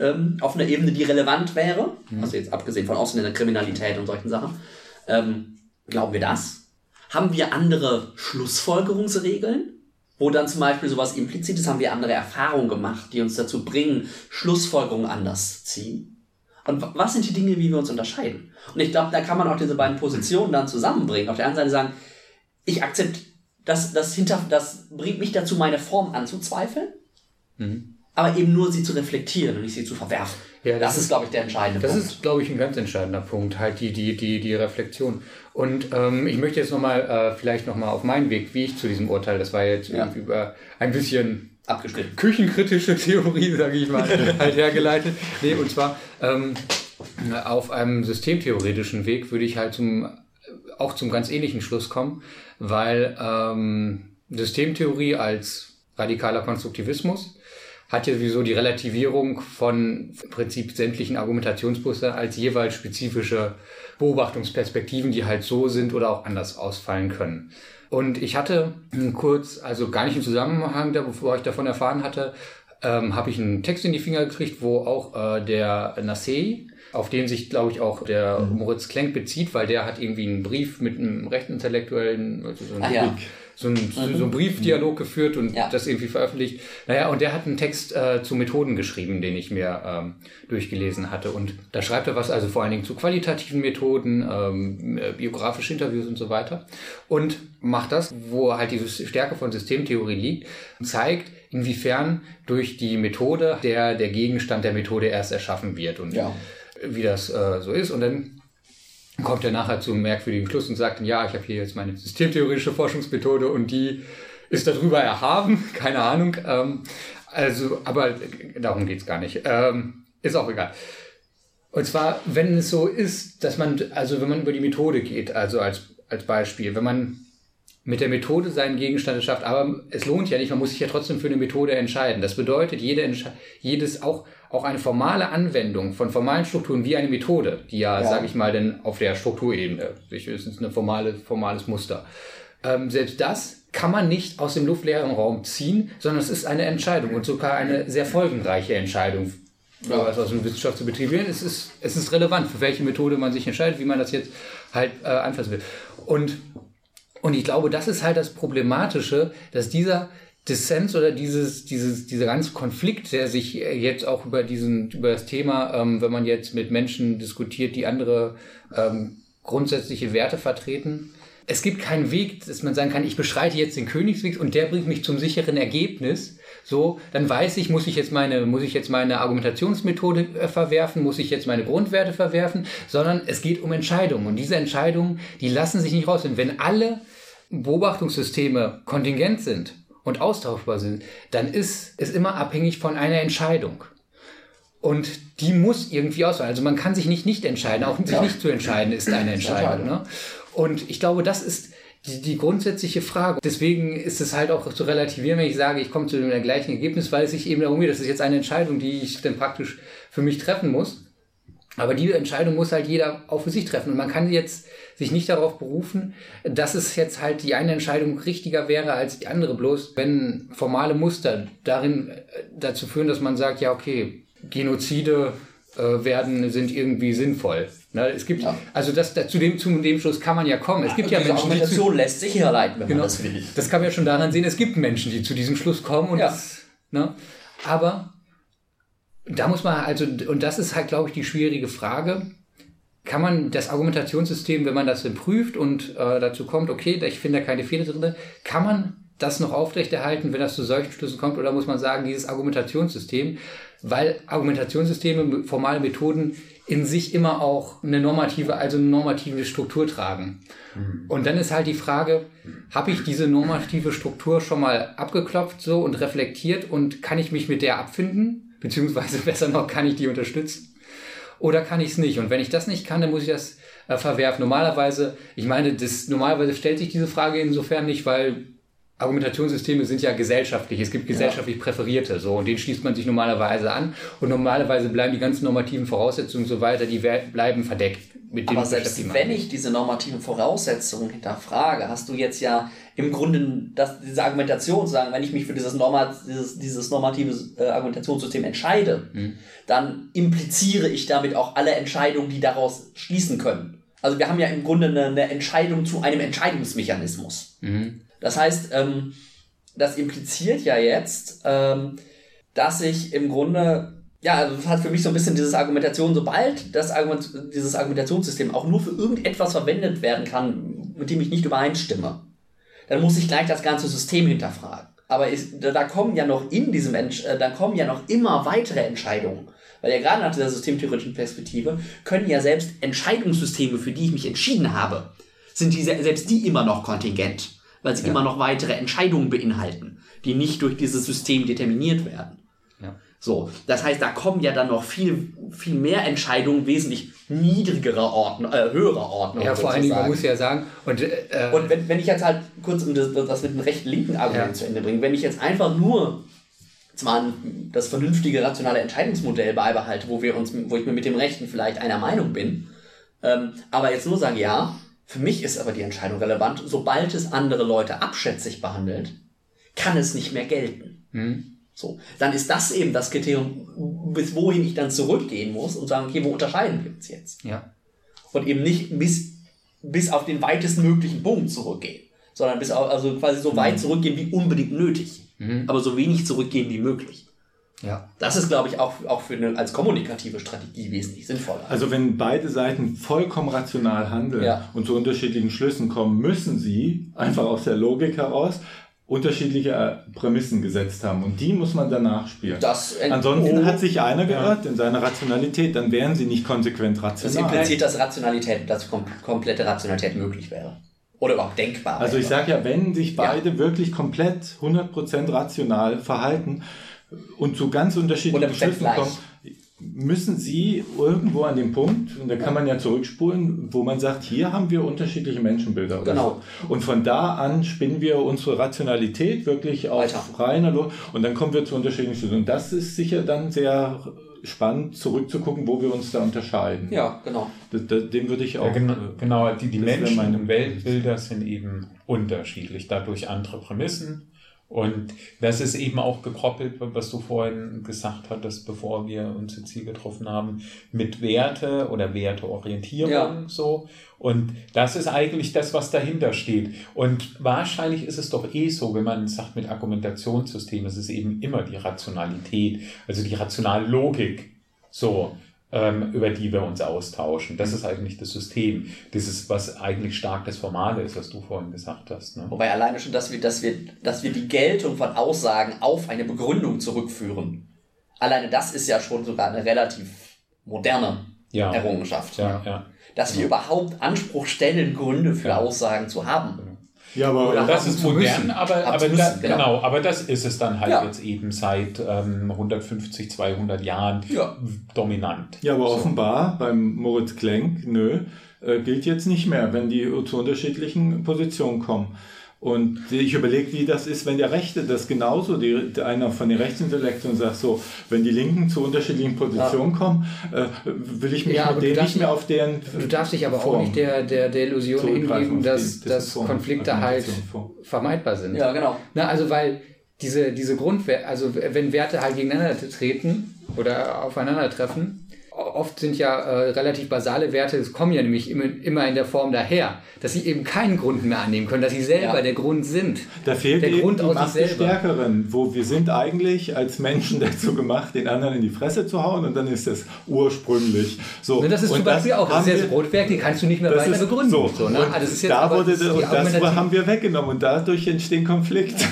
Speaker 4: Ähm, auf einer Ebene, die relevant wäre? Also jetzt abgesehen von Ausländerkriminalität und solchen Sachen. Ähm, glauben wir das? Haben wir andere Schlussfolgerungsregeln? Wo dann zum Beispiel sowas implizit ist, haben wir andere Erfahrungen gemacht, die uns dazu bringen, Schlussfolgerungen anders ziehen. Und wa- was sind die Dinge, wie wir uns unterscheiden? Und ich glaube, da kann man auch diese beiden Positionen dann zusammenbringen. Auf der einen Seite sagen, ich akzeptiere, das, das, hinter, das bringt mich dazu, meine Form anzuzweifeln, aber eben nur sie zu reflektieren und nicht sie zu verwerfen.
Speaker 5: Ja,
Speaker 4: das,
Speaker 5: das
Speaker 4: ist, glaube ich, der entscheidende
Speaker 5: Das
Speaker 4: Punkt.
Speaker 5: ist, glaube ich, ein ganz entscheidender Punkt, halt die, die, die, die Reflexion. Und ähm, ich möchte jetzt nochmal, äh, vielleicht nochmal auf meinen Weg, wie ich zu diesem Urteil, das war jetzt
Speaker 4: Ja.
Speaker 5: irgendwie über ein bisschen
Speaker 4: abgeschnitten.
Speaker 5: küchenkritische Theorie, sage ich mal, halt hergeleitet. Nee, und zwar ähm, auf einem systemtheoretischen Weg würde ich halt zum, auch zum ganz ähnlichen Schluss kommen, weil ähm, Systemtheorie als radikaler Konstruktivismus hat ja sowieso die Relativierung von im Prinzip sämtlichen Argumentationsmuster als jeweils spezifische Beobachtungsperspektiven, die halt so sind oder auch anders ausfallen können. Und ich hatte kurz, also gar nicht im Zusammenhang, bevor ich davon erfahren hatte, ähm, habe ich einen Text in die Finger gekriegt, wo auch äh, der Nassei, auf den sich, glaube ich, auch der Moritz Klenk bezieht, weil der hat irgendwie einen Brief mit einem Rechtsintellektuellen, also so einen,
Speaker 4: Ah, ja.
Speaker 5: so einen, so einen Briefdialog geführt und
Speaker 4: Ja.
Speaker 5: das irgendwie veröffentlicht. Naja, und der hat einen Text äh, zu Methoden geschrieben, den ich mir ähm, durchgelesen hatte. Und da schreibt er was, also vor allen Dingen zu qualitativen Methoden, ähm, äh, biografische Interviews und so weiter. Und macht das, wo halt diese Stärke von Systemtheorie liegt, zeigt, inwiefern durch die Methode der, der Gegenstand der Methode erst erschaffen wird und
Speaker 4: Ja.
Speaker 5: Wie das äh, so ist. Und dann kommt er nachher zum merkwürdigen Schluss und sagt, ja, ich habe hier jetzt meine systemtheoretische Forschungsmethode und die ist darüber erhaben, keine Ahnung. Ähm, also, aber darum geht's gar nicht. Ähm, ist auch egal. Und zwar, wenn es so ist, dass man, also wenn man über die Methode geht, also als, als Beispiel, wenn man mit der Methode seinen Gegenstand schafft, aber es lohnt ja nicht, man muss sich ja trotzdem für eine Methode entscheiden. Das bedeutet, jede Entsche jedes auch, auch eine formale Anwendung von formalen Strukturen wie eine Methode, die ja,
Speaker 4: Ja.
Speaker 5: sage ich mal, denn auf der Strukturebene, sich höchstens ein formale, formales Muster. Ähm, selbst das kann man nicht aus dem luftleeren Raum ziehen, sondern es ist eine Entscheidung und sogar eine sehr folgenreiche Entscheidung. Ja. Was aus dem Wissenschaft zu betrieben Es ist, es ist relevant, für welche Methode man sich entscheidet, wie man das jetzt halt äh, anfassen will. Und und ich glaube, das ist halt das Problematische, dass dieser Dissens oder dieses, dieses, dieser ganze Konflikt, der sich äh, jetzt auch über diesen, über das Thema, ähm, wenn man jetzt mit Menschen diskutiert, die andere ähm, grundsätzliche Werte vertreten, es gibt keinen Weg, dass man sagen kann, ich beschreite jetzt den Königsweg und der bringt mich zum sicheren Ergebnis. So, dann weiß ich, muss ich jetzt meine, muss ich jetzt meine Argumentationsmethode äh, verwerfen, muss ich jetzt meine Grundwerte verwerfen, sondern es geht um Entscheidungen. Und diese Entscheidungen, die lassen sich nicht rausfinden. Wenn alle Beobachtungssysteme kontingent sind und austauschbar sind, dann ist es immer abhängig von einer Entscheidung. Und die muss irgendwie ausfallen. Also man kann sich nicht nicht entscheiden. Auch sich nicht zu entscheiden ist eine Entscheidung. Ne? Und ich glaube, das ist die, die grundsätzliche Frage. Deswegen ist es halt auch zu relativieren, wenn ich sage, ich komme zu dem gleichen Ergebnis, weil es sich eben darum geht, das ist jetzt eine Entscheidung, die ich dann praktisch für mich treffen muss. Aber die Entscheidung muss halt jeder auch für sich treffen. Und man kann jetzt sich nicht darauf berufen, dass es jetzt halt die eine Entscheidung richtiger wäre als die andere, bloß wenn formale Muster darin äh, dazu führen, dass man sagt, ja, okay, Genozide äh, werden, sind irgendwie sinnvoll. Ne, es gibt,
Speaker 4: Ja.
Speaker 5: also das, das, zu, dem, zu dem Schluss kann man ja kommen. Es gibt ja
Speaker 4: Diese
Speaker 5: Menschen, die zu,
Speaker 4: lässt sich herleiten, wenn
Speaker 5: Genau.
Speaker 4: man das will.
Speaker 5: das kann man ja schon daran sehen, es gibt Menschen, die zu diesem Schluss kommen und
Speaker 4: Ja.
Speaker 5: das, ne? Aber da muss man also, und das ist halt, glaube ich, die schwierige Frage. Kann man das Argumentationssystem, wenn man das dann prüft und äh, dazu kommt, okay, ich finde da keine Fehler drin, kann man das noch aufrechterhalten, wenn das zu solchen Schlüssen kommt, oder muss man sagen, dieses Argumentationssystem, weil Argumentationssysteme, formale Methoden in sich immer auch eine normative, also eine normative Struktur tragen. Und dann ist halt die Frage, habe ich diese normative Struktur schon mal abgeklopft so und reflektiert und kann ich mich mit der abfinden? Beziehungsweise besser noch, kann ich die unterstützen? Oder kann ich es nicht? Und wenn ich das nicht kann, dann muss ich das äh, verwerfen. Normalerweise, ich meine, das, normalerweise stellt sich diese Frage insofern nicht, weil Argumentationssysteme sind ja gesellschaftlich. Es gibt gesellschaftlich Präferierte, so, und denen schließt man sich normalerweise an. Und normalerweise bleiben die ganzen normativen Voraussetzungen und so weiter, die bleiben verdeckt. Mit
Speaker 4: Aber
Speaker 5: dem
Speaker 4: selbst
Speaker 5: beschäftigt man
Speaker 4: wenn ich diese normativen Voraussetzungen hinterfrage, hast du jetzt ja im Grunde das, diese Argumentation zu sagen, wenn ich mich für dieses, Norma, dieses, dieses normative äh, Argumentationssystem entscheide, dann impliziere ich damit auch alle Entscheidungen, die daraus schließen können. Also wir haben ja im Grunde eine, eine Entscheidung zu einem Entscheidungsmechanismus. Das heißt, ähm, das impliziert ja jetzt, ähm, dass ich im Grunde, ja, also hat für mich so ein bisschen dieses Argumentation, sobald das Argument, dieses Argumentationssystem auch nur für irgendetwas verwendet werden kann, mit dem ich nicht übereinstimme, dann muss ich gleich das ganze System hinterfragen. Aber ist, da, da kommen ja noch in diesem, äh, da kommen ja noch immer weitere Entscheidungen. Weil ja gerade nach dieser systemtheoretischen Perspektive können ja selbst Entscheidungssysteme, für die ich mich entschieden habe, sind die, se- selbst die immer noch kontingent. Weil sie immer noch weitere Entscheidungen beinhalten, die nicht durch dieses System determiniert werden. So, das heißt, da kommen ja dann noch viel, viel mehr Entscheidungen wesentlich niedrigerer Ordnung, äh, höherer Ordnung.
Speaker 5: Ja, vor allen Dingen, man muss ja sagen, und, äh,
Speaker 4: Und wenn, wenn ich jetzt halt kurz um das, das mit dem rechten-linken Argument
Speaker 5: Ja.
Speaker 4: zu Ende bringe, wenn ich jetzt einfach nur zwar das vernünftige rationale Entscheidungsmodell beibehalte, wo wir uns, wo ich mir mit dem Rechten vielleicht einer Meinung bin, ähm, aber jetzt nur sage, ja, für mich ist aber die Entscheidung relevant, sobald es andere Leute abschätzig behandelt, kann es nicht mehr gelten. So, dann ist das eben das Kriterium, bis wohin ich dann zurückgehen muss und sagen, okay, wo unterscheiden wir uns jetzt?
Speaker 5: ja.
Speaker 4: und eben nicht bis, bis auf den weitestmöglichen Punkt zurückgehen, sondern bis auf, also quasi so weit zurückgehen wie unbedingt nötig, aber so wenig zurückgehen wie möglich.
Speaker 5: Ja.
Speaker 4: Das ist, glaube ich, auch, auch für eine als kommunikative Strategie wesentlich sinnvoller.
Speaker 3: Also wenn beide Seiten vollkommen rational handeln
Speaker 4: Ja.
Speaker 3: und zu unterschiedlichen Schlüssen kommen, müssen sie einfach aus der Logik heraus unterschiedliche äh, Prämissen gesetzt haben. Und die muss man danach spielen.
Speaker 4: Das,
Speaker 3: Ansonsten
Speaker 4: oh,
Speaker 3: hat sich einer geirrt in seiner Rationalität, dann wären sie nicht konsequent
Speaker 4: das
Speaker 3: rational.
Speaker 4: impliziert, dass Rationalität, dass kom komplette Rationalität möglich wäre. Oder überhaupt denkbar.
Speaker 3: Also ich sage ja, wenn sich beide wirklich komplett 100% rational verhalten und zu ganz unterschiedlichen
Speaker 4: 100%
Speaker 3: Schlüssen kommen, müssen sie irgendwo an dem Punkt, und da kann man ja zurückspulen, wo man sagt, hier haben wir unterschiedliche Menschenbilder. oder
Speaker 4: Genau.
Speaker 3: so. Und von da an spinnen wir unsere Rationalität wirklich auf
Speaker 4: Weiter.
Speaker 3: reiner Logik und dann kommen wir zu unterschiedlichen Schlüssen. Und das ist sicher dann sehr spannend zurückzugucken, wo wir uns da unterscheiden.
Speaker 4: Ja, genau.
Speaker 3: Dem würde ich auch...
Speaker 7: Ja, genau,
Speaker 3: äh,
Speaker 7: genau, die, die Menschen
Speaker 3: meine-
Speaker 7: und Weltbilder sind eben unterschiedlich, dadurch andere Prämissen. Und das ist eben auch gekoppelt, was du vorhin gesagt hattest, bevor wir uns jetzt hier getroffen haben, mit Werte oder Werteorientierung
Speaker 4: Ja.
Speaker 7: so. Und das ist eigentlich das, was dahinter steht. Und wahrscheinlich ist es doch eh so, wenn man sagt mit Argumentationssystem, es ist eben immer die Rationalität, also die rationale Logik. So, ähm, über die wir uns austauschen. Das ist eigentlich das System. Das ist, was eigentlich stark das Formale ist, was du vorhin gesagt hast. Ne?
Speaker 4: Wobei alleine schon, dass wir, dass wir, dass wir die Geltung von Aussagen auf eine Begründung zurückführen. Alleine das ist ja schon sogar eine relativ moderne
Speaker 7: Ja.
Speaker 4: Errungenschaft.
Speaker 7: Ja, ja.
Speaker 4: Dass wir überhaupt Anspruch stellen, Gründe für Aussagen zu haben.
Speaker 3: Ja, aber
Speaker 7: Oder das ist modern,
Speaker 5: müssen.
Speaker 7: aber, aber
Speaker 4: zu
Speaker 7: da,
Speaker 4: müssen, genau.
Speaker 7: genau. aber das ist es dann halt
Speaker 4: Ja.
Speaker 7: jetzt eben seit ähm, 150, 200 Jahren
Speaker 4: Ja.
Speaker 7: dominant.
Speaker 3: Ja, aber offenbar beim Moritz Klenk, nö, äh, gilt jetzt nicht mehr, wenn die zu unterschiedlichen Positionen kommen. Und ich überlege, wie das ist, wenn der Rechte das genauso, die, der einer von den Rechtsintellektuellen sagt so, wenn die Linken zu unterschiedlichen Positionen kommen, äh, will ich mich
Speaker 5: Ja,
Speaker 3: mit
Speaker 5: du
Speaker 3: denen
Speaker 5: darfst
Speaker 3: nicht mehr auf deren
Speaker 5: Du darfst dich aber auch
Speaker 3: Form
Speaker 5: nicht der, der, der Illusion hingeben, dass,
Speaker 3: die-
Speaker 5: dass Konflikte halt vermeidbar sind.
Speaker 4: Ja, genau.
Speaker 5: Na, also weil diese, diese Grundwerte, also wenn Werte halt gegeneinander treten oder aufeinandertreffen, oft sind ja äh, relativ basale Werte, es kommen ja nämlich immer, immer in der Form daher, dass sie eben keinen Grund mehr annehmen können, dass sie selber
Speaker 4: Ja.
Speaker 5: der Grund sind.
Speaker 3: Da fehlt
Speaker 5: der
Speaker 3: eben
Speaker 5: Grund
Speaker 3: die
Speaker 5: aus
Speaker 3: Macht
Speaker 5: sich selber.
Speaker 3: Stärkeren, wo wir sind eigentlich als Menschen dazu gemacht, den anderen in die Fresse zu hauen und dann ist das ursprünglich. So,
Speaker 5: Ne, das ist
Speaker 3: und
Speaker 5: zum Beispiel auch, das ist das Brotwerk, die kannst du nicht mehr
Speaker 3: Das
Speaker 5: weiter
Speaker 3: ist
Speaker 5: begründen.
Speaker 3: so.
Speaker 5: ne?
Speaker 3: Und
Speaker 5: Also das ist jetzt
Speaker 3: da
Speaker 5: aber-
Speaker 3: wurde
Speaker 5: das
Speaker 3: und das haben wir weggenommen und dadurch entstehen Konflikte.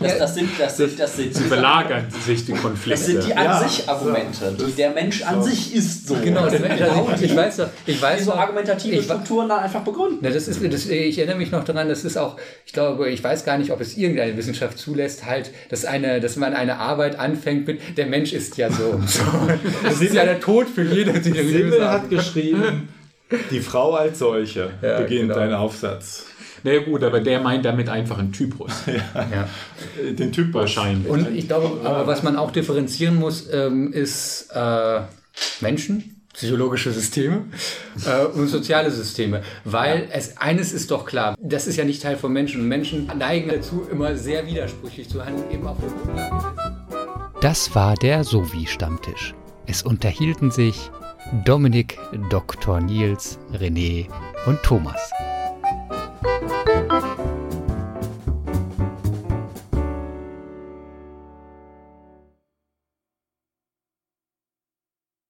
Speaker 4: Das, das sind, das sind, das sind,
Speaker 7: Überlagern sich die Konflikte.
Speaker 4: das sind die an
Speaker 3: Ja,
Speaker 4: sich Argumente.
Speaker 3: so.
Speaker 4: Die der Mensch an
Speaker 3: So.
Speaker 4: sich ist so.
Speaker 5: Genau,
Speaker 4: Das
Speaker 5: Mensch,
Speaker 4: genau
Speaker 5: also ich, ich weiß doch, ich weiß
Speaker 4: so argumentative
Speaker 5: ich,
Speaker 4: Strukturen dann einfach begründen.
Speaker 5: Na, das ist, das, ich erinnere mich noch daran, das ist auch, ich glaube, ich weiß gar nicht, ob es irgendeine Wissenschaft zulässt, halt, dass eine, dass man eine Arbeit anfängt mit, der Mensch ist ja so. so. Das ist ja der Tod für jede, die
Speaker 3: Simmel hat geschrieben, die Frau als solche
Speaker 5: Ja,
Speaker 3: beginnt
Speaker 5: genau.
Speaker 3: ein Aufsatz.
Speaker 7: Na ja, gut, aber der meint damit einfach einen Typus.
Speaker 5: Ja.
Speaker 3: Äh, Den Typ
Speaker 7: Wahrscheinlich.
Speaker 5: Und ich glaube, aber was man auch differenzieren muss, ähm, ist äh, Menschen, psychologische Systeme äh, und soziale Systeme. Weil es eines ist doch klar, das ist ja nicht Teil von Menschen. Und Menschen neigen dazu, immer sehr widersprüchlich zu handeln, eben auf der Grundlage.
Speaker 8: Das war der Sovi-Stammtisch. Es unterhielten sich Dominik, Dr. Nils, René und Thomas.